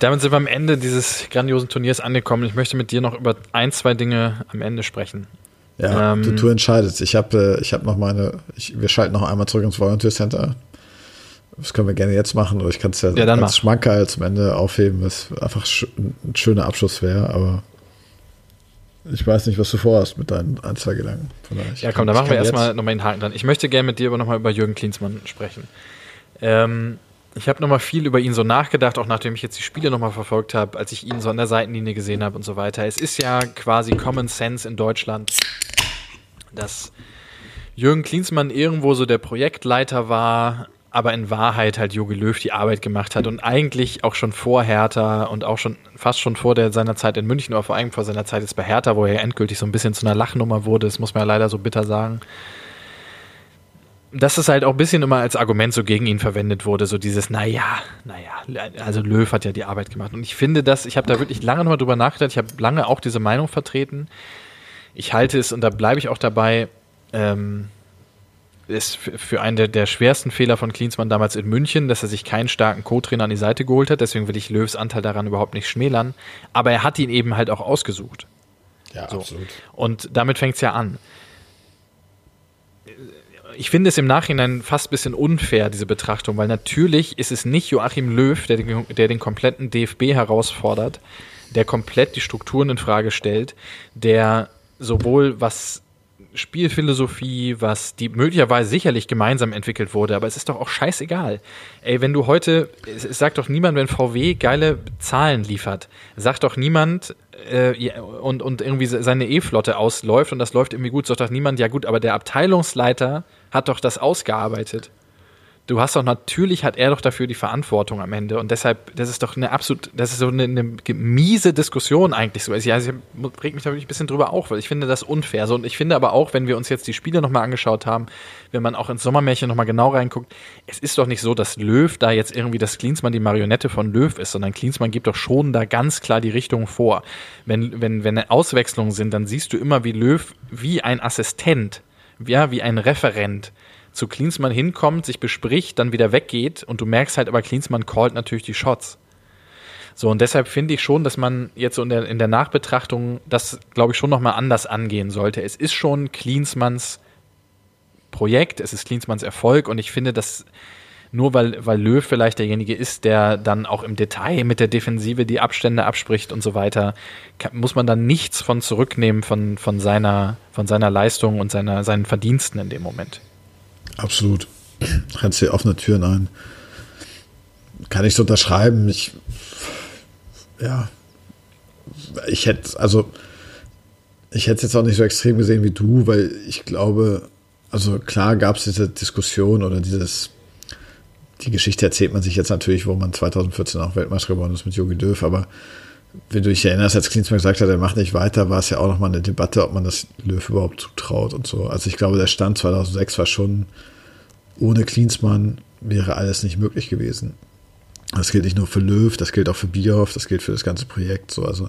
Damit sind wir am Ende dieses grandiosen Turniers angekommen. Ich möchte mit dir noch über ein, zwei Dinge am Ende sprechen. Ja, Ähm, du, du entscheidest. Ich habe äh, ich hab noch meine, ich, wir schalten noch einmal zurück ins Volunteer Center. Das können wir gerne jetzt machen, oder ich kann es ja, Ja, als mach. Schmankerl zum Ende aufheben, was einfach ein schöner Abschluss wäre, aber ich weiß nicht, was du vorhast mit deinen ein, zwei Gedanken. Ja, komm, da ich machen wir erstmal nochmal den Haken dran. Ich möchte gerne mit dir aber nochmal über Jürgen Klinsmann sprechen. Ähm, ich habe nochmal viel über ihn so nachgedacht, auch nachdem ich jetzt die Spiele nochmal verfolgt habe, als ich ihn so an der Seitenlinie gesehen habe und so weiter. Es ist ja quasi Common Sense in Deutschland, dass Jürgen Klinsmann irgendwo so der Projektleiter war, aber in Wahrheit halt Jogi Löw die Arbeit gemacht hat und eigentlich auch schon vor Hertha und auch schon fast schon vor der, seiner Zeit in München oder vor allem vor seiner Zeit jetzt bei Hertha, wo er endgültig so ein bisschen zu einer Lachnummer wurde, das muss man ja leider so bitter sagen. Dass es halt auch ein bisschen immer als Argument so gegen ihn verwendet wurde, so dieses, naja, naja, also Löw hat ja die Arbeit gemacht. Und ich finde das, ich habe da wirklich lange nochmal drüber nachgedacht, ich habe lange auch diese Meinung vertreten. Ich halte es, und da bleibe ich auch dabei, ähm, ist für einen der, der schwersten Fehler von Klinsmann damals in München, dass er sich keinen starken Co-Trainer an die Seite geholt hat. Deswegen will ich Löws Anteil daran überhaupt nicht schmälern. Aber er hat ihn eben halt auch ausgesucht. Ja, so. absolut. Und damit fängt es ja an. Ich finde es im Nachhinein fast ein bisschen unfair, diese Betrachtung, weil natürlich ist es nicht Joachim Löw, der den, der den kompletten DFB herausfordert, der komplett die Strukturen in Frage stellt, der sowohl was Spielphilosophie, was die möglicherweise sicherlich gemeinsam entwickelt wurde, aber es ist doch auch scheißegal. Ey, wenn du heute, es sagt doch niemand, wenn VW geile Zahlen liefert, sagt doch niemand äh, und, und irgendwie seine E-Flotte ausläuft und das läuft irgendwie gut, sagt doch niemand, ja gut, aber der Abteilungsleiter hat doch das ausgearbeitet du hast doch natürlich hat er doch dafür die Verantwortung am Ende und deshalb das ist doch eine absolut das ist so eine, eine miese Diskussion eigentlich so. Also ich reg mich da wirklich ein bisschen drüber auf weil ich finde das unfair. So und ich finde aber auch wenn wir uns jetzt die Spiele nochmal angeschaut haben wenn man auch ins Sommermärchen nochmal genau reinguckt es ist doch nicht so dass Löw da jetzt irgendwie das Klinsmann die Marionette von Löw ist sondern Klinsmann gibt doch schon da ganz klar die Richtung vor. Wenn wenn wenn Auswechslungen sind dann siehst du immer wie Löw wie ein Assistent ja wie ein Referent zu Klinsmann hinkommt, sich bespricht, dann wieder weggeht und du merkst halt aber, Klinsmann callt natürlich die Shots. So, und deshalb finde ich schon, dass man jetzt so in der, in der Nachbetrachtung das, glaube ich, schon nochmal anders angehen sollte. Es ist schon Klinsmanns Projekt, es ist Klinsmanns Erfolg und ich finde, dass nur weil, weil Löw vielleicht derjenige ist, der dann auch im Detail mit der Defensive die Abstände abspricht und so weiter, kann, muss man dann nichts von zurücknehmen von, von, seiner, von seiner Leistung und seiner, seinen Verdiensten in dem Moment. Absolut. Rennst dir offene Türen ein. Kann ich so unterschreiben. Ich, ja, ich hätte, also, ich hätte es jetzt auch nicht so extrem gesehen wie du, weil ich glaube, also klar gab es diese Diskussion oder dieses, die Geschichte erzählt man sich jetzt natürlich, wo man 2014 auch Weltmeister geworden ist mit Jogi Löw, aber wenn du dich erinnerst, als Klinsmann gesagt hat, er macht nicht weiter, war es ja auch nochmal eine Debatte, ob man das Löw überhaupt zutraut und so. Also ich glaube, der Stand 2006 war schon, ohne Klinsmann wäre alles nicht möglich gewesen. Das gilt nicht nur für Löw, das gilt auch für Bierhoff, das gilt für das ganze Projekt. So, also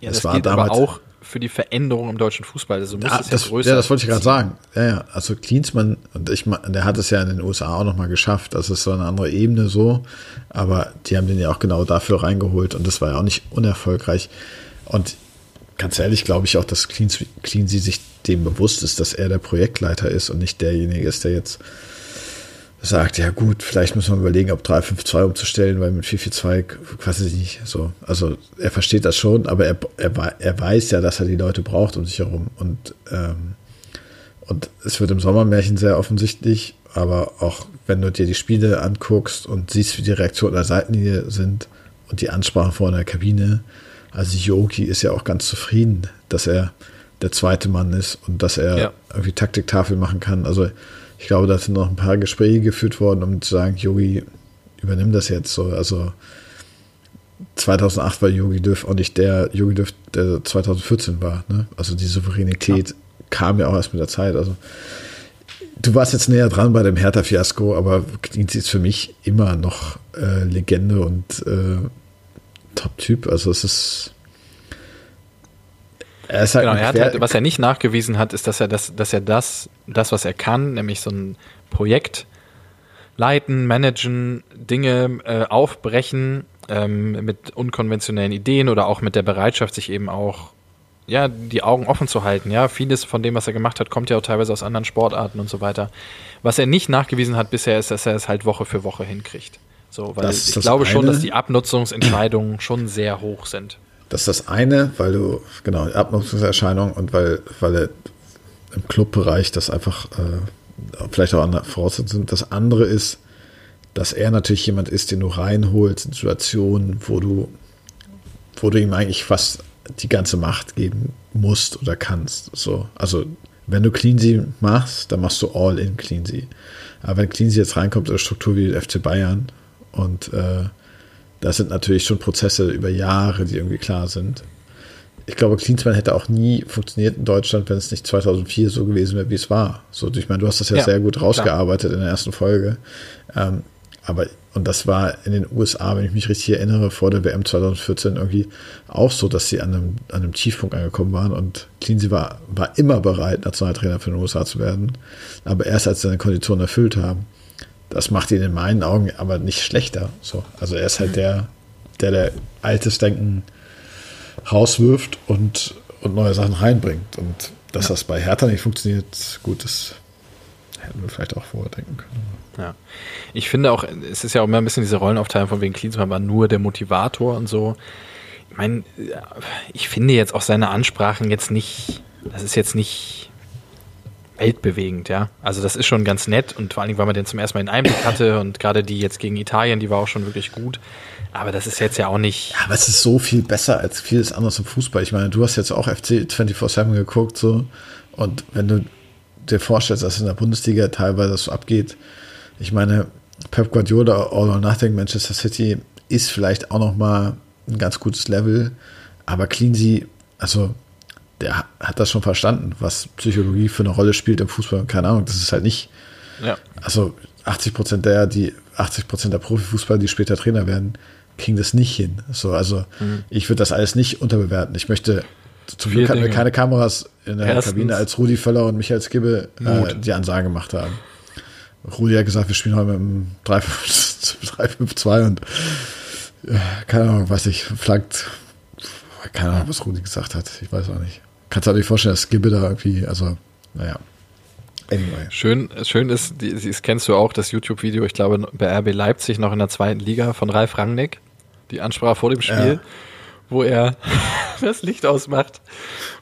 ja, es war damals, auch für die Veränderung im deutschen Fußball. Also muss ja, es ja, das, größer ja, das wollte ich gerade sagen. Ja, ja, also Klinsmann, und ich, der hat es ja in den USA auch nochmal geschafft. Das ist so eine andere Ebene so. Aber die haben den ja auch genau dafür reingeholt und das war ja auch nicht unerfolgreich. Und ganz ehrlich glaube ich auch, dass Cleansy sich dem bewusst ist, dass er der Projektleiter ist und nicht derjenige ist, der jetzt sagt, ja gut, vielleicht müssen wir überlegen, ob 3-5-2 umzustellen, weil mit 4-4-2 quasi nicht so. Also er versteht das schon, aber er, er, er weiß ja, dass er die Leute braucht um sich herum. Und, ähm, und es wird im Sommermärchen sehr offensichtlich, aber auch wenn du dir die Spiele anguckst und siehst, wie die Reaktionen der Seitenlinie sind und die Ansprache vor der Kabine, also Yoki ist ja auch ganz zufrieden, dass er der zweite Mann ist und dass er ja. irgendwie Taktiktafel machen kann. Also ich glaube, da sind noch ein paar Gespräche geführt worden, um zu sagen, Yogi, übernimm das jetzt so. Also 2008 war Yogi Löw auch nicht der Yogi Löw, der 2014 war. Ne? Also die Souveränität ja. kam ja auch erst mit der Zeit. Also du warst jetzt näher dran bei dem Hertha-Fiasko, aber Klinzi ist für mich immer noch äh, Legende und äh, Top-Typ. Also es ist er ist halt genau, er hat halt, was er nicht nachgewiesen hat, ist, dass er das, dass er das, das, was er kann, nämlich so ein Projekt leiten, managen, Dinge äh, aufbrechen ähm, mit unkonventionellen Ideen oder auch mit der Bereitschaft, sich eben auch ja, die Augen offen zu halten. Ja, vieles von dem, was er gemacht hat, kommt ja auch teilweise aus anderen Sportarten und so weiter. Was er nicht nachgewiesen hat bisher, ist, dass er es halt Woche für Woche hinkriegt. So, weil ich glaube eine. schon, dass die Abnutzungsentscheidungen schon sehr hoch sind. Das ist das eine, weil du, genau, Abnutzungserscheinung und weil, weil im Clubbereich das einfach äh, vielleicht auch andere Voraussetzungen sind. Das andere ist, dass er natürlich jemand ist, den du reinholst in Situationen, wo du, wo du ihm eigentlich fast die ganze Macht geben musst oder kannst. So, also wenn du Cleansy machst, dann machst du all in Cleansy. Aber wenn Cleansy jetzt reinkommt in eine Struktur wie FC Bayern und äh, das sind natürlich schon Prozesse über Jahre, die irgendwie klar sind. Ich glaube, Klinsmann hätte auch nie funktioniert in Deutschland, wenn es nicht 2004 so gewesen wäre, wie es war. So, ich meine, du hast das ja, ja sehr gut rausgearbeitet klar. in der ersten Folge. Ähm, aber, und das war in den USA, wenn ich mich richtig erinnere, vor der WM 2014 irgendwie auch so, dass sie an einem, an einem Tiefpunkt angekommen waren und Cleansy war, war immer bereit, Nationaltrainer für den USA zu werden. Aber erst als sie seine Konditionen erfüllt haben. Das macht ihn in meinen Augen aber nicht schlechter. So, also er ist halt der, der, der altes Denken rauswirft und, und neue Sachen reinbringt. Und dass ja. das bei Hertha nicht funktioniert, gut, das hätten wir vielleicht auch vorher denken können. Ja. Ich finde auch, es ist ja auch immer ein bisschen diese Rollenaufteilung von wegen Klinsmann war nur der Motivator und so. Ich meine, ich finde jetzt auch seine Ansprachen jetzt nicht, das ist jetzt nicht weltbewegend, ja. Also das ist schon ganz nett und vor allen Dingen, weil man den zum ersten Mal in Einblick hatte und gerade die jetzt gegen Italien, die war auch schon wirklich gut. Aber das ist jetzt ja auch nicht. Aber es ist so viel besser als vieles anderes im Fußball. Ich meine, du hast jetzt auch FC 24-7 geguckt, so. Und wenn du dir vorstellst, dass in der Bundesliga teilweise so abgeht, ich meine, Pep Guardiola, All or Nothing, Manchester City ist vielleicht auch noch mal ein ganz gutes Level, aber Cleansy, also der hat das schon verstanden, was Psychologie für eine Rolle spielt im Fußball. Keine Ahnung, das ist halt nicht. Ja. Also 80 Prozent der, die 80 Prozent der Profifußballer, die später Trainer werden, kriegen das nicht hin. So, also mhm. ich würde das alles nicht unterbewerten. Ich möchte zum Glück hatten wir keine Kameras in der Erstens. Kabine, als Rudi Völler und Michael Skibbe äh, die Ansage gemacht haben. Rudi hat gesagt, wir spielen heute mit einem 3-5-2 und ja, keine Ahnung, was ich, flankt, keine Ahnung, was Rudi gesagt hat. Ich weiß auch nicht. Kannst du dir vorstellen, dass Skibbe da irgendwie, also, naja. Anyway. Schön, schön ist, das kennst du auch, das YouTube-Video, ich glaube, bei RB Leipzig noch in der zweiten Liga von Ralf Rangnick. Die Ansprache vor dem Spiel. Ja wo er das Licht ausmacht,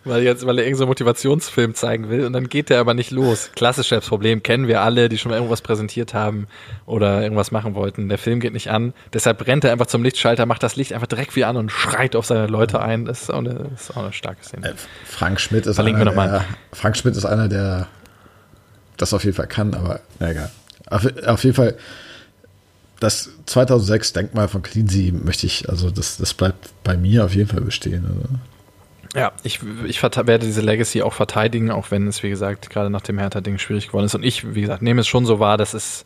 weil jetzt, weil er irgendeinen so Motivationsfilm zeigen will und dann geht der aber nicht los. Klassisches Problem kennen wir alle, die schon mal irgendwas präsentiert haben oder irgendwas machen wollten. Der Film geht nicht an, deshalb rennt er einfach zum Lichtschalter, macht das Licht einfach direkt wieder an und schreit auf seine Leute ein. Das ist auch eine, ist auch eine starke Szene. Äh, Frank Schmidt ist einer, der, Frank Schmidt ist einer, der das auf jeden Fall kann, aber na egal. Auf, auf jeden Fall das 2006 Denkmal von Cleansy möchte ich, also das, das bleibt bei mir auf jeden Fall bestehen. Also. Ja, ich, ich werde diese Legacy auch verteidigen, auch wenn es, wie gesagt, gerade nach dem Hertha-Ding schwierig geworden ist. Und ich, wie gesagt, nehme es schon so wahr, dass es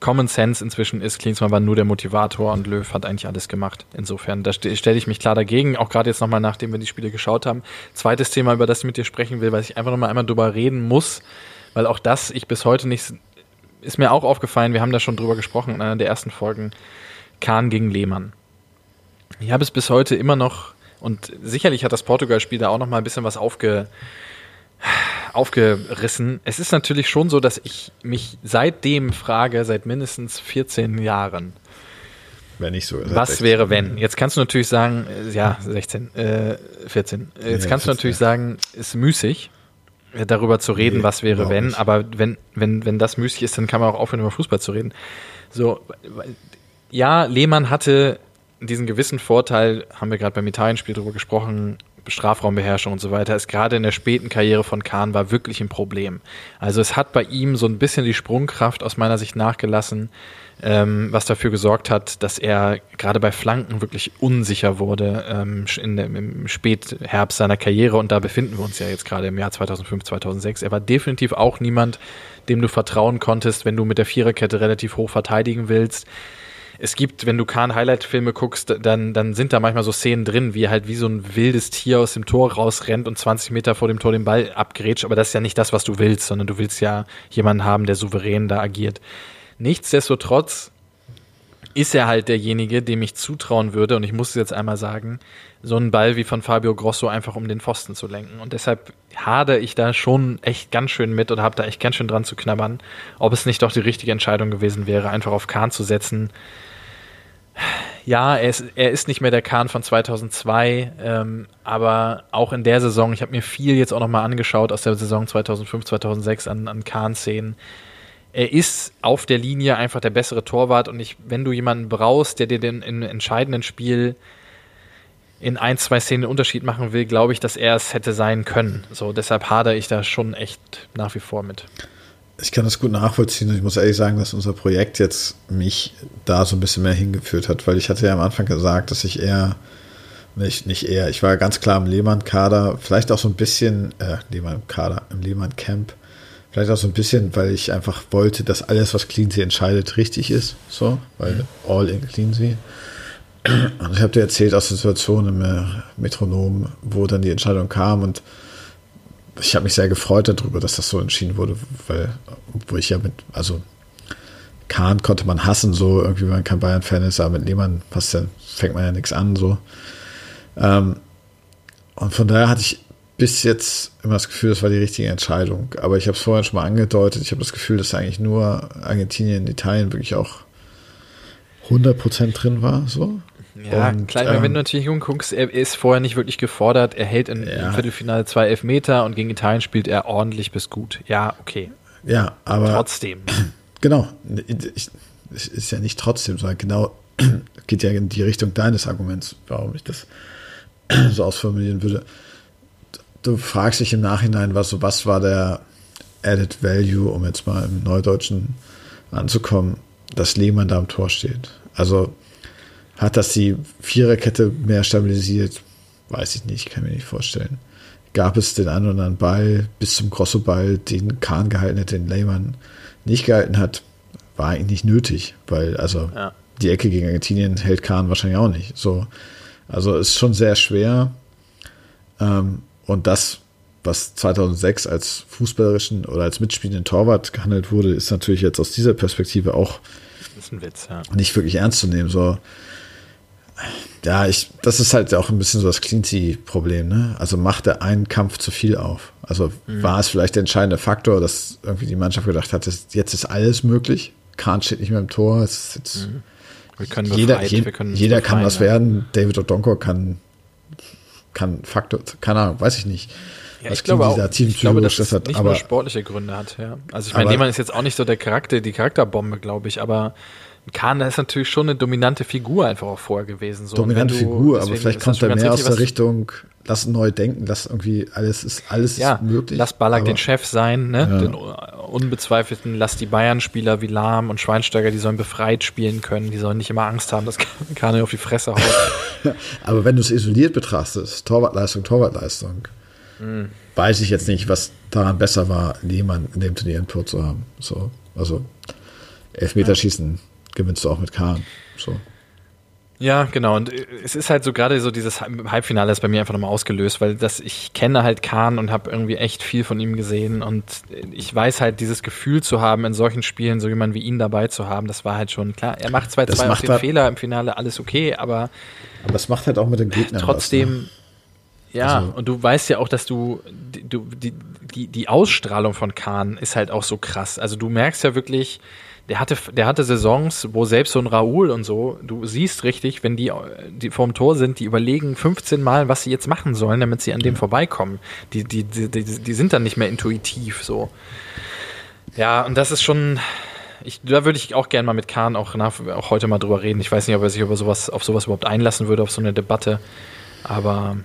Common Sense inzwischen ist. Klinsmann war nur der Motivator und Löw hat eigentlich alles gemacht. Insofern, da stelle ich mich klar dagegen, auch gerade jetzt nochmal, nachdem wir die Spiele geschaut haben. Zweites Thema, über das ich mit dir sprechen will, weil ich einfach nochmal einmal drüber reden muss, weil auch das ich bis heute nicht ist mir auch aufgefallen, wir haben da schon drüber gesprochen in einer der ersten Folgen, Kahn gegen Lehmann. Ich habe es bis heute immer noch, und sicherlich hat das Portugal-Spiel da auch noch mal ein bisschen was aufge, aufgerissen. Es ist natürlich schon so, dass ich mich seitdem frage, seit mindestens 14 Jahren, wenn nicht so. Was 16. wäre, wenn? Jetzt kannst du natürlich sagen, äh, ja, 16, äh, 14. Jetzt ja, kannst 14, du natürlich sagen, ist müßig darüber zu reden, nee, was wäre, wenn. Nicht. Aber wenn, wenn, wenn das müßig ist, dann kann man auch aufhören, über Fußball zu reden. So, ja, Lehmann hatte diesen gewissen Vorteil, haben wir gerade beim Italienspiel drüber gesprochen, Strafraumbeherrschung und so weiter, ist gerade in der späten Karriere von Kahn war wirklich ein Problem. Also es hat bei ihm so ein bisschen die Sprungkraft aus meiner Sicht nachgelassen ähm, was dafür gesorgt hat, dass er gerade bei Flanken wirklich unsicher wurde ähm, in, im Spätherbst seiner Karriere. Und da befinden wir uns ja jetzt gerade im Jahr 2005, 2006. Er war definitiv auch niemand, dem du vertrauen konntest, wenn du mit der Viererkette relativ hoch verteidigen willst es gibt, wenn du Kahn-Highlight-Filme guckst, dann, dann sind da manchmal so Szenen drin, wie halt wie so ein wildes Tier aus dem Tor rausrennt und 20 Meter vor dem Tor den Ball abgrätscht. Aber das ist ja nicht das, was du willst, sondern du willst ja jemanden haben, der souverän da agiert. Nichtsdestotrotz ist er halt derjenige, dem ich zutrauen würde, und ich muss es jetzt einmal sagen, so einen Ball wie von Fabio Grosso einfach um den Pfosten zu lenken. Und deshalb hadere ich da schon echt ganz schön mit oder habe da echt ganz schön dran zu knabbern, ob es nicht doch die richtige Entscheidung gewesen wäre, einfach auf Kahn zu setzen. Ja, er ist, er ist nicht mehr der Kahn von 2002, ähm, aber auch in der Saison, ich habe mir viel jetzt auch nochmal angeschaut aus der Saison 2005, 2006 an, an Kahn-Szenen er ist auf der Linie einfach der bessere Torwart und ich, wenn du jemanden brauchst, der dir den im entscheidenden Spiel in ein, zwei Szenen einen Unterschied machen will, glaube ich, dass er es hätte sein können. So, deshalb hadere ich da schon echt nach wie vor mit. Ich kann das gut nachvollziehen und ich muss ehrlich sagen, dass unser Projekt jetzt mich da so ein bisschen mehr hingeführt hat, weil ich hatte ja am Anfang gesagt, dass ich eher, nicht, nicht eher, ich war ganz klar im Lehmann-Kader, vielleicht auch so ein bisschen, äh, Lehmann-Kader, im Lehmann-Camp, vielleicht auch so ein bisschen, weil ich einfach wollte, dass alles, was Cleansea entscheidet, richtig ist, so, weil mhm. all in Cleansea. Und ich habe dir erzählt aus der Situation im äh, Metronom, wo dann die Entscheidung kam und ich habe mich sehr gefreut darüber, dass das so entschieden wurde, weil, wo ich ja mit, also Kahn konnte man hassen, so irgendwie, wenn man kein Bayern-Fan ist, aber mit Lehmann passt ja, fängt man ja nichts an, so. Ähm, und von daher hatte ich bis jetzt immer das Gefühl, das war die richtige Entscheidung. Aber ich habe es vorhin schon mal angedeutet, ich habe das Gefühl, dass eigentlich nur Argentinien und Italien wirklich auch 100% drin war, so. Ja, und, klar, ähm, wenn du natürlich guckst, er ist vorher nicht wirklich gefordert, er hält im, ja. Viertelfinale zwei Elfmeter und gegen Italien spielt er ordentlich bis gut. Ja, okay. Ja, aber. Trotzdem. Genau. Ich, ich, ist ja nicht trotzdem, sondern genau geht ja in die Richtung deines Arguments, warum ich das so ausformulieren würde. Du fragst dich im Nachhinein, was, was war der Added Value, um jetzt mal im Neudeutschen anzukommen, dass Lehmann da am Tor steht. Also hat das die Viererkette mehr stabilisiert? Weiß ich nicht, kann mir nicht vorstellen. Gab es den einen oder anderen Ball bis zum Grosso-Ball, den Kahn gehalten hätte, den Lehmann nicht gehalten hat, war eigentlich nicht nötig, weil also ja. die Ecke gegen Argentinien hält Kahn wahrscheinlich auch nicht. So, also ist schon sehr schwer. Ähm, und das, was 2006 als fußballerischen oder als mitspielenden Torwart gehandelt wurde, ist natürlich jetzt aus dieser Perspektive auch Witz, ja. nicht wirklich ernst zu nehmen. So, ja, ich, das ist halt auch ein bisschen so das Cleansea-Problem, ne? Also macht er einen Kampf zu viel auf. Also mhm. war es vielleicht der entscheidende Faktor, dass irgendwie die Mannschaft gedacht hat, jetzt ist alles möglich. Kahn steht nicht mehr im Tor. Es ist jetzt, mhm. wir können jeder, je, wir können jeder kann was werden. David O'Donko kann, kann Faktor, keine Ahnung, weiß ich nicht. Ja, ich glaube auch, ich glaube, dass es nicht aber, nur sportliche Gründe hat, ja. Also ich meine, Lehmann ist jetzt auch nicht so der Charakter, die Charakterbombe, glaube ich, aber Kahn ist natürlich schon eine dominante Figur einfach auch vorher gewesen. So. Dominante du, Figur, aber vielleicht kommt er mehr aus der Richtung, lass neu denken, lass irgendwie alles ist alles ja, ist möglich. Lass Ballack den Chef sein, ne? Ja. Den unbezweifelten, lass die Bayern-Spieler wie Lahm und Schweinsteiger, die sollen befreit spielen können, die sollen nicht immer Angst haben, dass Kahn auf die Fresse haut. aber wenn du es isoliert betrachtest, Torwartleistung, Torwartleistung, mhm. weiß ich jetzt nicht, was daran besser war, Lehmann in dem Turnier in Tor zu haben. So, also Elfmeterschießen. Ja gewinnst du auch mit Kahn. So. Ja, genau. Und äh, es ist halt so gerade so dieses Halbfinale ist bei mir einfach nochmal ausgelöst, weil das ich kenne halt Kahn und habe irgendwie echt viel von ihm gesehen und ich weiß halt dieses Gefühl zu haben in solchen Spielen so jemand wie ihn dabei zu haben, das war halt schon klar. Er macht zwei zwei auf den halt, Fehler im Finale, alles okay, aber aber es macht halt auch mit den Gegnern trotzdem was, ne? Ja, also, und du weißt ja auch, dass du, du die, die, die Ausstrahlung von Kahn ist halt auch so krass. Also du merkst ja wirklich, der hatte, der hatte Saisons, wo selbst so ein Raoul und so, du siehst richtig, wenn die, die vorm Tor sind, die überlegen 15 Mal, was sie jetzt machen sollen, damit sie an dem vorbeikommen. Die, die, die, die, die sind dann nicht mehr intuitiv so. Ja, und das ist schon, ich, da würde ich auch gerne mal mit Kahn auch, nach, auch heute mal drüber reden. Ich weiß nicht, ob er sich über sowas, auf sowas überhaupt einlassen würde, auf so eine Debatte. Aber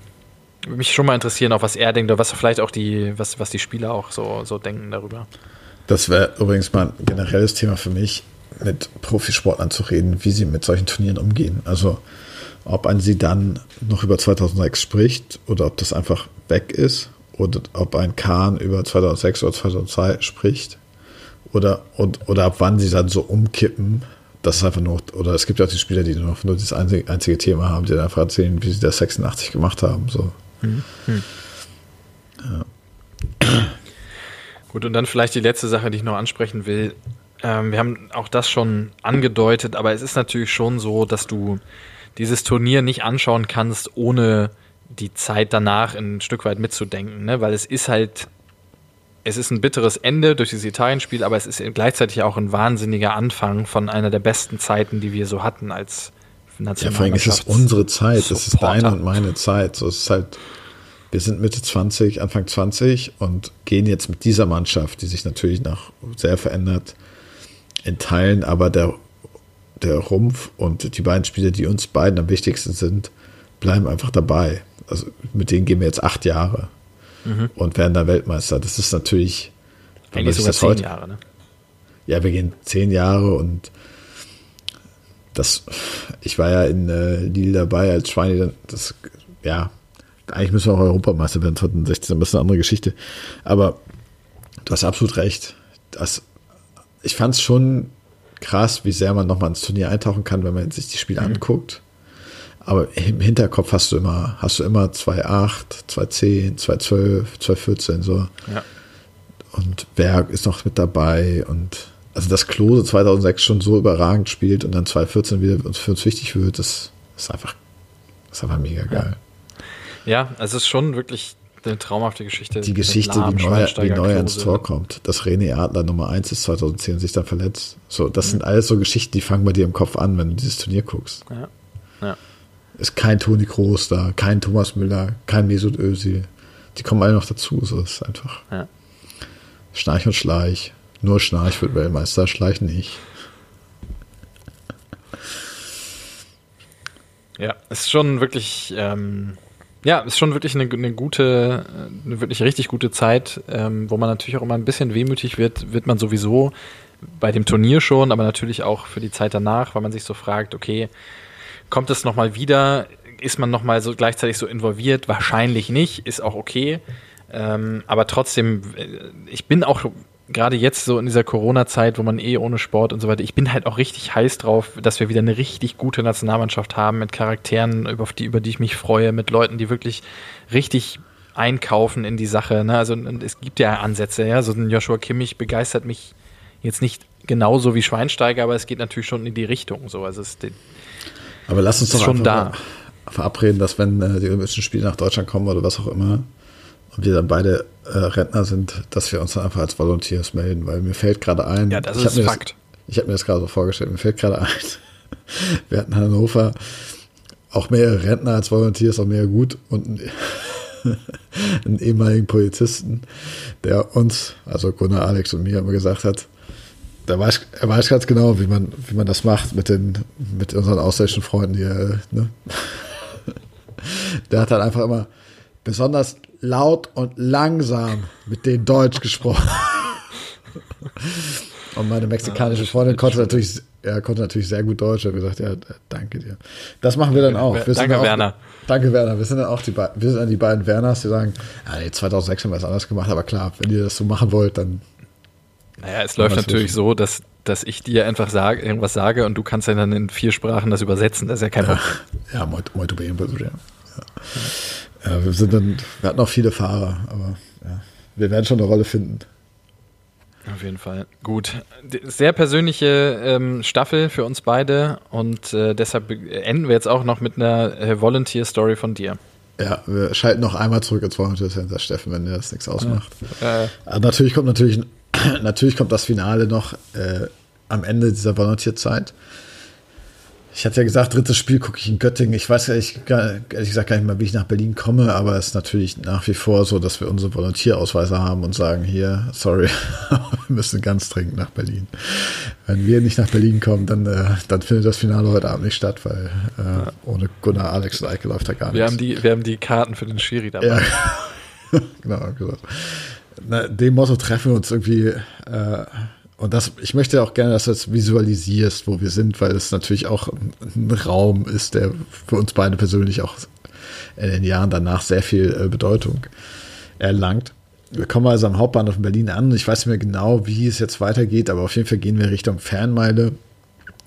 mich schon mal interessieren, auch was er denkt oder was vielleicht auch die, was, was die Spieler auch so, so denken darüber. Das wäre übrigens mal ein generelles Thema für mich, mit Profisportlern zu reden, wie sie mit solchen Turnieren umgehen. Also ob ein sie dann noch über 2006 spricht oder ob das einfach weg ist oder ob ein Kahn über 2006 oder 2002 spricht oder, und, oder ab wann sie dann so umkippen. Das ist einfach nur, oder es gibt ja auch die Spieler, die nur, nur das einzige, einzige Thema haben, die dann einfach erzählen, wie sie das 86 gemacht haben. So. Hm. Ja. Gut, und dann vielleicht die letzte Sache, die ich noch ansprechen will. Ähm, wir haben auch das schon angedeutet, aber es ist natürlich schon so, dass du dieses Turnier nicht anschauen kannst, ohne die Zeit danach ein Stück weit mitzudenken, ne? weil es ist halt, es ist ein bitteres Ende durch dieses Italien-Spiel, aber es ist gleichzeitig auch ein wahnsinniger Anfang von einer der besten Zeiten, die wir so hatten als Nationalmannschaft. Ja, vor allem ist es unsere Zeit, das ist deine und meine Zeit. So, es ist halt, wir sind Mitte 20, Anfang 20 und gehen jetzt mit dieser Mannschaft, die sich natürlich nach sehr verändert, in Teilen, aber der, der Rumpf und die beiden Spieler, die uns beiden am wichtigsten sind, bleiben einfach dabei. Also mit denen gehen wir jetzt acht Jahre mhm. und werden da Weltmeister. Das ist natürlich. Eigentlich sogar zehn heute, Jahre, ne? Ja, wir gehen zehn Jahre und das, ich war ja in äh, Lille dabei als Schweine, das, ja, eigentlich müssen wir auch Europameister werden 2016, das ist eine andere Geschichte. Aber du hast absolut recht. Das, ich fand es schon krass, wie sehr man nochmal ins Turnier eintauchen kann, wenn man sich die Spiele mhm. anguckt. Aber im Hinterkopf hast du immer, hast du immer 2,8, 2,10, 2,12, 2,14 so. Ja. Und Berg ist noch mit dabei und also dass Klose 2006 schon so überragend spielt und dann 2014 wieder für uns wichtig wird, das ist einfach, das ist einfach mega geil. Ja, ja es ist schon wirklich eine traumhafte Geschichte. Die Geschichte, Lahm, wie Neuer, wie Neuer ins Tor kommt, dass René Adler Nummer 1 ist 2010 und sich dann verletzt. So, das mhm. sind alles so Geschichten, die fangen bei dir im Kopf an, wenn du dieses Turnier guckst. Ja. ja. Ist kein Toni Kroos da, kein Thomas Müller, kein Mesut Özil. Die kommen alle noch dazu. So ist einfach. Ja. Schnarch und Schleich. Nur Schnarch wird Weltmeister, Schleich nicht. Ja, ist schon wirklich, ähm, ja, ist schon wirklich eine, eine, gute, eine wirklich richtig gute Zeit, ähm, wo man natürlich auch immer ein bisschen wehmütig wird, wird man sowieso bei dem Turnier schon, aber natürlich auch für die Zeit danach, weil man sich so fragt, okay, kommt es nochmal wieder? Ist man nochmal so gleichzeitig so involviert? Wahrscheinlich nicht, ist auch okay. Ähm, aber trotzdem, äh, ich bin auch gerade jetzt so in dieser Corona-Zeit, wo man eh ohne Sport und so weiter, ich bin halt auch richtig heiß drauf, dass wir wieder eine richtig gute Nationalmannschaft haben mit Charakteren, über die, über die ich mich freue, mit Leuten, die wirklich richtig einkaufen in die Sache. Ne? Also es gibt ja Ansätze, ja. So ein Joshua Kimmich begeistert mich jetzt nicht genauso wie Schweinsteiger, aber es geht natürlich schon in die Richtung. So. Also es aber lass uns doch schon da verabreden, dass wenn äh, die Olympischen Spiele nach Deutschland kommen oder was auch immer, und wir dann beide äh, Rentner sind, dass wir uns dann einfach als Volunteers melden, weil mir fällt gerade ein. Ja, das ist Fakt. Das, ich habe mir das gerade so vorgestellt, mir fällt gerade ein, wir hatten Hannover auch mehrere Rentner als Volunteers, auch mehr gut und einen, ehemaligen Polizisten, der uns, also Gunnar, Alex und mir immer gesagt hat, der weiß, er weiß ganz genau, wie man, wie man das macht mit den, mit unseren ausländischen Freunden, die er, ne? Der hat dann einfach immer besonders laut und langsam mit denen Deutsch gesprochen. und meine mexikanische Freundin konnte natürlich, ja, konnte natürlich sehr gut Deutsch. Hat gesagt, ja, danke dir. Das machen wir dann auch. Wir danke, auch, Werner. Danke, Werner. Wir sind dann auch die, wir sind dann die beiden Werners, die sagen, ja, nee, 2006 haben wir es anders gemacht, aber klar, wenn ihr das so machen wollt, dann. Naja, es läuft natürlich wissen. so, dass, dass ich dir einfach sage, irgendwas sage und du kannst dann in vier Sprachen das übersetzen. Das ist ja kein Problem. Ja, muito, muito bem, ja. Ja. Wir sind dann, wir hatten auch viele Fahrer, aber ja, wir werden schon eine Rolle finden. Auf jeden Fall. Gut. Sehr persönliche ähm, Staffel für uns beide und äh, deshalb enden wir jetzt auch noch mit einer äh, Volunteer-Story von dir. Ja, wir schalten noch einmal zurück ins Volunteer Center, Steffen, wenn dir das nichts ausmacht. Ja. Äh. natürlich kommt natürlich, natürlich kommt das Finale noch äh, am Ende dieser Volunteer-Zeit. Ich hatte ja gesagt, drittes Spiel gucke ich in Göttingen. Ich weiß ehrlich, ehrlich gesagt gar nicht mal, wie ich nach Berlin komme, aber es ist natürlich nach wie vor so, dass wir unsere Volontierausweise haben und sagen, hier, sorry, wir müssen ganz dringend nach Berlin. Wenn wir nicht nach Berlin kommen, dann, äh, dann findet das Finale heute Abend nicht statt, weil äh, ja. ohne Gunnar, Alex und Eike läuft da gar wir nichts. Haben die, wir haben die Karten für den Schiri dabei. Ja. genau, genau. Na, dem Motto treffen wir uns irgendwie äh, und das, ich möchte auch gerne, dass du das visualisierst, wo wir sind, weil es natürlich auch ein Raum ist, der für uns beide persönlich auch in den Jahren danach sehr viel äh, Bedeutung erlangt. Wir kommen also am Hauptbahnhof in Berlin an. Ich weiß nicht mehr genau, wie es jetzt weitergeht, aber auf jeden Fall gehen wir Richtung Fernmeile.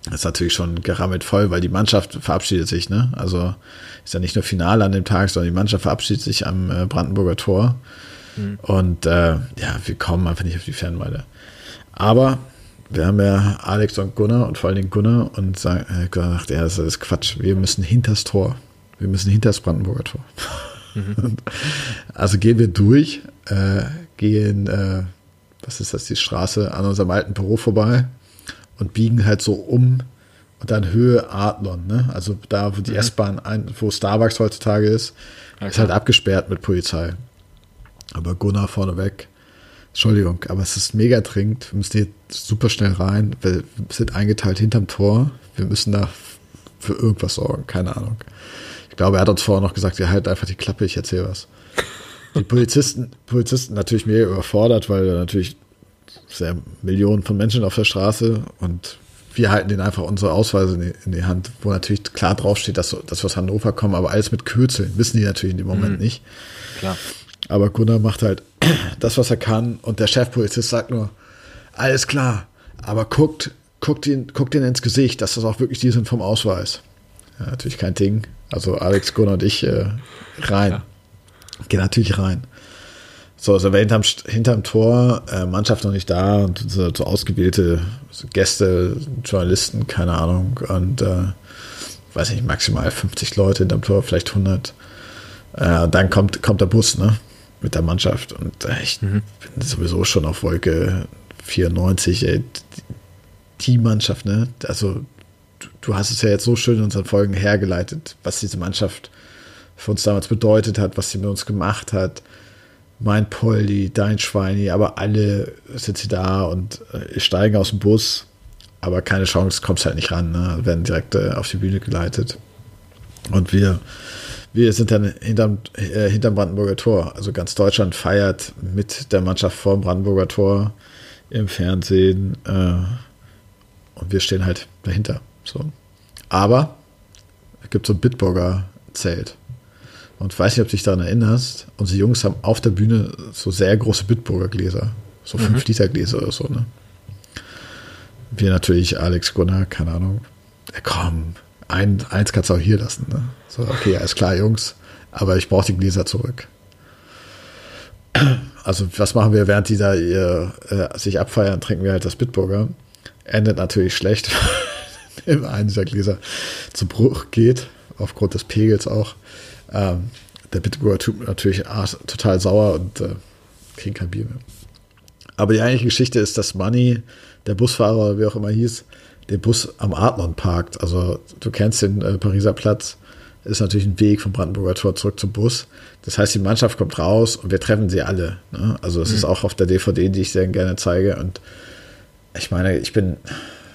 Das ist natürlich schon gerammelt voll, weil die Mannschaft verabschiedet sich. Ne? Also ist ja nicht nur Finale an dem Tag, sondern die Mannschaft verabschiedet sich am äh, Brandenburger Tor. Mhm. Und äh, ja, wir kommen einfach nicht auf die Fernmeile. Aber wir haben ja Alex und Gunnar und vor allen Dingen Gunnar und sagen, äh, gesagt, ja, das ist Quatsch. Wir müssen hinters Tor. Wir müssen hinters Brandenburger Tor. Mhm. also gehen wir durch, äh, gehen, äh, was ist das, die Straße an unserem alten Büro vorbei und biegen halt so um und dann Höhe Adlon, ne? Also da, wo die mhm. S-Bahn, wo Starbucks heutzutage ist, okay. ist halt abgesperrt mit Polizei. Aber Gunnar vorneweg Entschuldigung, aber es ist mega dringend. Wir müssen hier super schnell rein. Wir sind eingeteilt hinterm Tor. Wir müssen da für irgendwas sorgen. Keine Ahnung. Ich glaube, er hat uns vorher noch gesagt, ihr haltet einfach die Klappe, ich erzähle was. Die Polizisten, Polizisten natürlich mega überfordert, weil natürlich sehr Millionen von Menschen auf der Straße und wir halten denen einfach unsere Ausweise in die, in die Hand, wo natürlich klar draufsteht, dass, dass wir aus Hannover kommen, aber alles mit Kürzeln, wissen die natürlich in dem Moment mhm. nicht. Klar. Aber Gunnar macht halt das, was er kann und der Chefpolizist sagt nur, alles klar, aber guckt, guckt ihn, guckt ihn ins Gesicht, dass das auch wirklich die sind vom Ausweis. Ja, natürlich kein Ding. Also Alex, Gunnar und ich äh, rein. Ja. Gehen natürlich rein. So, also wir hinterm, hinterm Tor, äh, Mannschaft noch nicht da und so, so ausgewählte Gäste, Journalisten, keine Ahnung. Und äh, weiß nicht, maximal 50 Leute hinterm Tor, vielleicht 100. Äh, dann kommt, kommt der Bus, ne? Mit der Mannschaft. Und äh, ich mhm. bin sowieso schon auf Wolke 94, ey. Die Mannschaft, ne? Also, du, du hast es ja jetzt so schön in unseren Folgen hergeleitet, was diese Mannschaft für uns damals bedeutet hat, was sie mit uns gemacht hat mein Poldi, dein Schweini, aber alle sitzen da und äh, steigen aus dem Bus, aber keine Chance, kommst halt nicht ran, ne? werden direkt äh, auf die Bühne geleitet. Und wir, wir sind dann hinterm, äh, hinterm Brandenburger Tor. Also ganz Deutschland feiert mit der Mannschaft vor dem Brandenburger Tor im Fernsehen äh, und wir stehen halt dahinter. So. Aber es gibt so ein Bitburger Zelt. Und ich weiß nicht, ob du dich daran erinnerst, unsere Jungs haben auf der Bühne so sehr große Bitburger Gläser. So 5-Liter-Gläser mhm. oder so, ne? Wir natürlich, Alex Gunnar, keine Ahnung. Ja, komm, ein, eins kannst du auch hier lassen, ne? So, okay, alles klar, Jungs, aber ich brauche die Gläser zurück. Also, was machen wir, während die da ihr, äh, sich abfeiern, trinken wir halt das Bitburger. Endet natürlich schlecht, wenn einen dieser Gläser zu Bruch geht, aufgrund des Pegels auch. Ähm, der Bitburger tut natürlich ah, total sauer und äh, kriegt kein Bier mehr. Aber die eigentliche Geschichte ist, dass Money, der Busfahrer, wie auch immer hieß, den Bus am Adlon parkt. Also du kennst den äh, Pariser Platz, ist natürlich ein Weg vom Brandenburger Tor zurück zum Bus. Das heißt, die Mannschaft kommt raus und wir treffen sie alle. Ne? Also es mhm. ist auch auf der DVD, die ich sehr gerne zeige. Und ich meine, ich bin,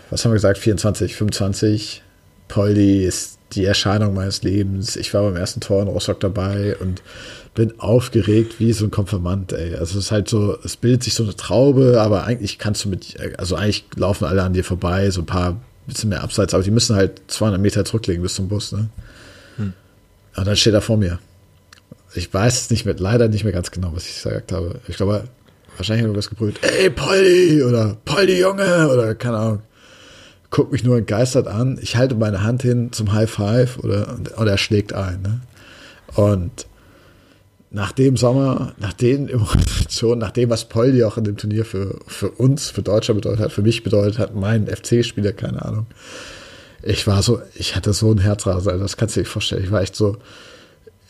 was haben wir gesagt, 24, 25. Poldi ist die Erscheinung meines Lebens. Ich war beim ersten Tor in Rostock dabei und bin aufgeregt wie so ein Konfirmand, ey. Also es ist halt so, es bildet sich so eine Traube, aber eigentlich kannst du mit, also eigentlich laufen alle an dir vorbei, so ein paar bisschen mehr abseits, aber die müssen halt 200 Meter zurücklegen bis zum Bus, ne? Hm. Und dann steht er vor mir. Ich weiß nicht mehr, leider nicht mehr ganz genau, was ich gesagt habe. Ich glaube, wahrscheinlich hat er irgendwas gebrüllt. Ey, Polly! Oder Polly, Junge! Oder keine Ahnung guckt mich nur entgeistert an. Ich halte meine Hand hin zum High Five oder, und er schlägt ein. Ne? Und nach dem Sommer, nach den Emotionen, nach dem, was Poldi auch in dem Turnier für, für uns, für Deutschland bedeutet hat, für mich bedeutet hat, mein FC-Spieler, keine Ahnung. Ich war so, ich hatte so ein Herzrasen, das kannst du dir nicht vorstellen. Ich war echt so,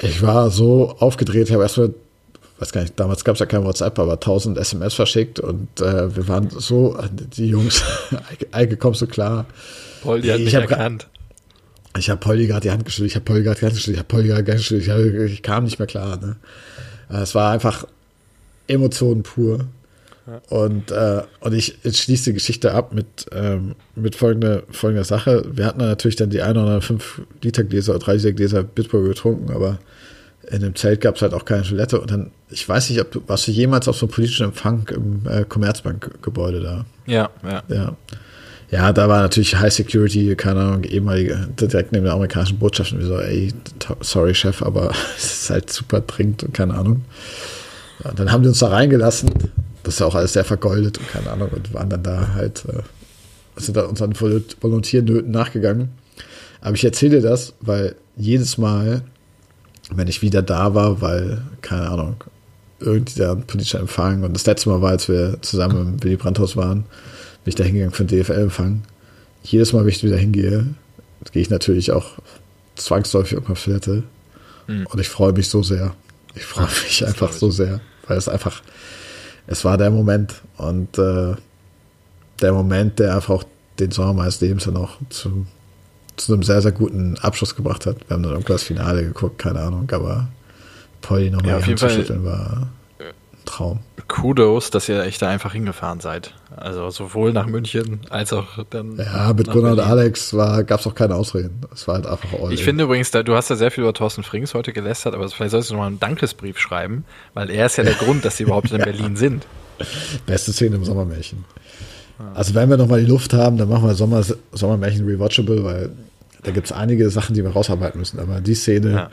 ich war so aufgedreht, ich habe erstmal weiß gar nicht, damals gab es ja kein WhatsApp, aber 1000 SMS verschickt und äh, wir waren so, die Jungs, Eike, kommst du klar? Poldi hat mich erkannt. Ich habe Poldi gerade die Hand geschüttelt, ich habe Poldi gerade die Hand geschüttelt, ich habe Poldi gerade die Hand geschüttelt, ich, hab, ich kam nicht mehr klar. Ne? Äh, es war einfach Emotionen pur. Und, äh, und ich, ich schließe die Geschichte ab mit, ähm, mit folgender, folgender Sache. Wir hatten natürlich dann die 105 Liter Gläser oder 3 Liter Gläser Bitburger getrunken, aber in dem Zelt gab es halt auch keine Toilette. Und dann, ich weiß nicht, ob du, warst du jemals auf so einem politischen Empfang im äh, Commerzbank-Gebäude da? Ja, ja. Ja. Ja, da war natürlich High Security, keine Ahnung, ehemalige, direkt neben der amerikanischen Botschaft. Und wir so, ey, sorry, Chef, aber es ist halt super dringend und keine Ahnung. Und dann haben die uns da reingelassen. Das ist ja auch alles sehr vergoldet und keine Ahnung. Und waren dann da halt, äh, sind da unseren Volontiernöten nachgegangen. Aber ich erzähle dir das, weil jedes Mal, wenn ich wieder da war, weil, keine Ahnung, irgendwie ein politischer Empfang und das letzte Mal war, als wir zusammen im Willy Brandt-Haus waren, bin ich da hingegangen für den DFL-Empfang. Jedes Mal, wenn ich wieder hingehe, gehe ich natürlich auch zwangsläufig auf Toilette mhm. und ich freue mich so sehr. Ich freue mich das einfach so sehr, weil es einfach, es war der Moment und äh, der Moment, der einfach auch den Sommer meines Lebens dann auch zu zu einem sehr, sehr guten Abschluss gebracht hat. Wir haben dann irgendwas Finale geguckt, keine Ahnung, aber Polly nochmal ja, die Hand zu schütteln war ein Traum. Kudos, dass ihr echt da einfach hingefahren seid. Also sowohl nach München als auch dann. Ja, mit Gunnar und Alex gab es auch keine Ausreden. Es war halt einfach all Ich in. finde übrigens, da, du hast ja sehr viel über Thorsten Frings heute gelästert, aber vielleicht solltest du noch mal einen Dankesbrief schreiben, weil er ist ja der Grund, dass sie überhaupt in Berlin sind. Beste Szene im Sommermärchen. Also wenn wir noch mal die Luft haben, dann machen wir Sommer, Sommermärchen rewatchable, weil da gibt es einige Sachen, die wir rausarbeiten müssen. Aber die Szene, ja.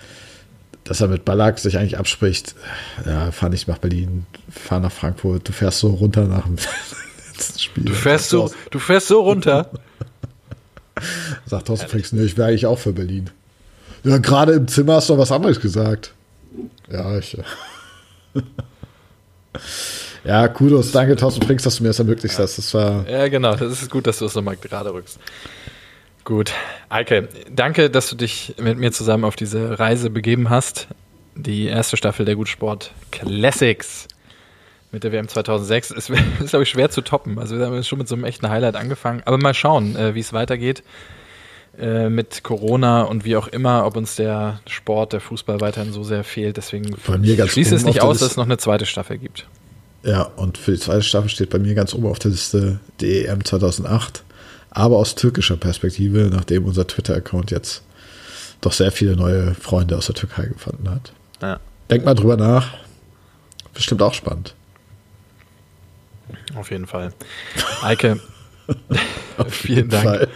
dass er mit Ballack sich eigentlich abspricht, ja, fahr nicht nach Berlin, fahr nach Frankfurt, du fährst so runter nach dem Spiel. Du fährst so, du fährst so runter. Sagt Thorsten Frings, nö, ich wäre eigentlich auch für Berlin. Ja, gerade im Zimmer hast du was anderes gesagt. Ja, ich. Ja, Kudos, danke Thorsten Frings, dass du mir das ermöglicht hast. Das war ja, genau, das ist gut, dass du es nochmal gerade rückst. Gut, Eike, danke, dass du dich mit mir zusammen auf diese Reise begeben hast. Die erste Staffel der Gutsport Classics mit der WM 2006 ist, ist glaube ich, schwer zu toppen. Also wir haben schon mit so einem echten Highlight angefangen. Aber mal schauen, äh, wie es weitergeht äh, mit Corona und wie auch immer, ob uns der Sport, der Fußball weiterhin so sehr fehlt. Deswegen schließe es nicht aus, dass es noch eine zweite Staffel gibt. Ja, und für die zweite Staffel steht bei mir ganz oben auf der Liste die EM 2008, aber aus türkischer Perspektive, nachdem unser Twitter-Account jetzt doch sehr viele neue Freunde aus der Türkei gefunden hat. Ja. Denk mal drüber nach. Bestimmt auch spannend. Auf jeden Fall. Eike, vielen Dank. Fall.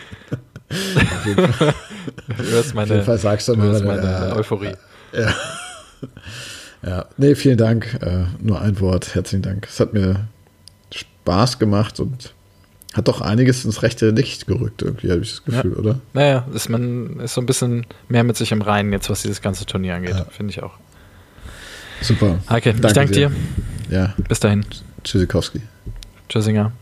Auf jeden Fall. Du hörst meine, Auf jeden Fall sagst du, du meine, meine äh, Euphorie. Ja. Ja, nee, vielen Dank. Äh, nur ein Wort. Herzlichen Dank. Es hat mir Spaß gemacht und hat doch einiges ins rechte Licht gerückt, irgendwie, habe ich das Gefühl, ja. oder? Naja, ist man ist so ein bisschen mehr mit sich im Reinen jetzt, was dieses ganze Turnier angeht, ja. finde ich auch. Super. Okay, danke ich danke dir. dir. Ja. Bis dahin. Tschüssikowski. Tschüssinger.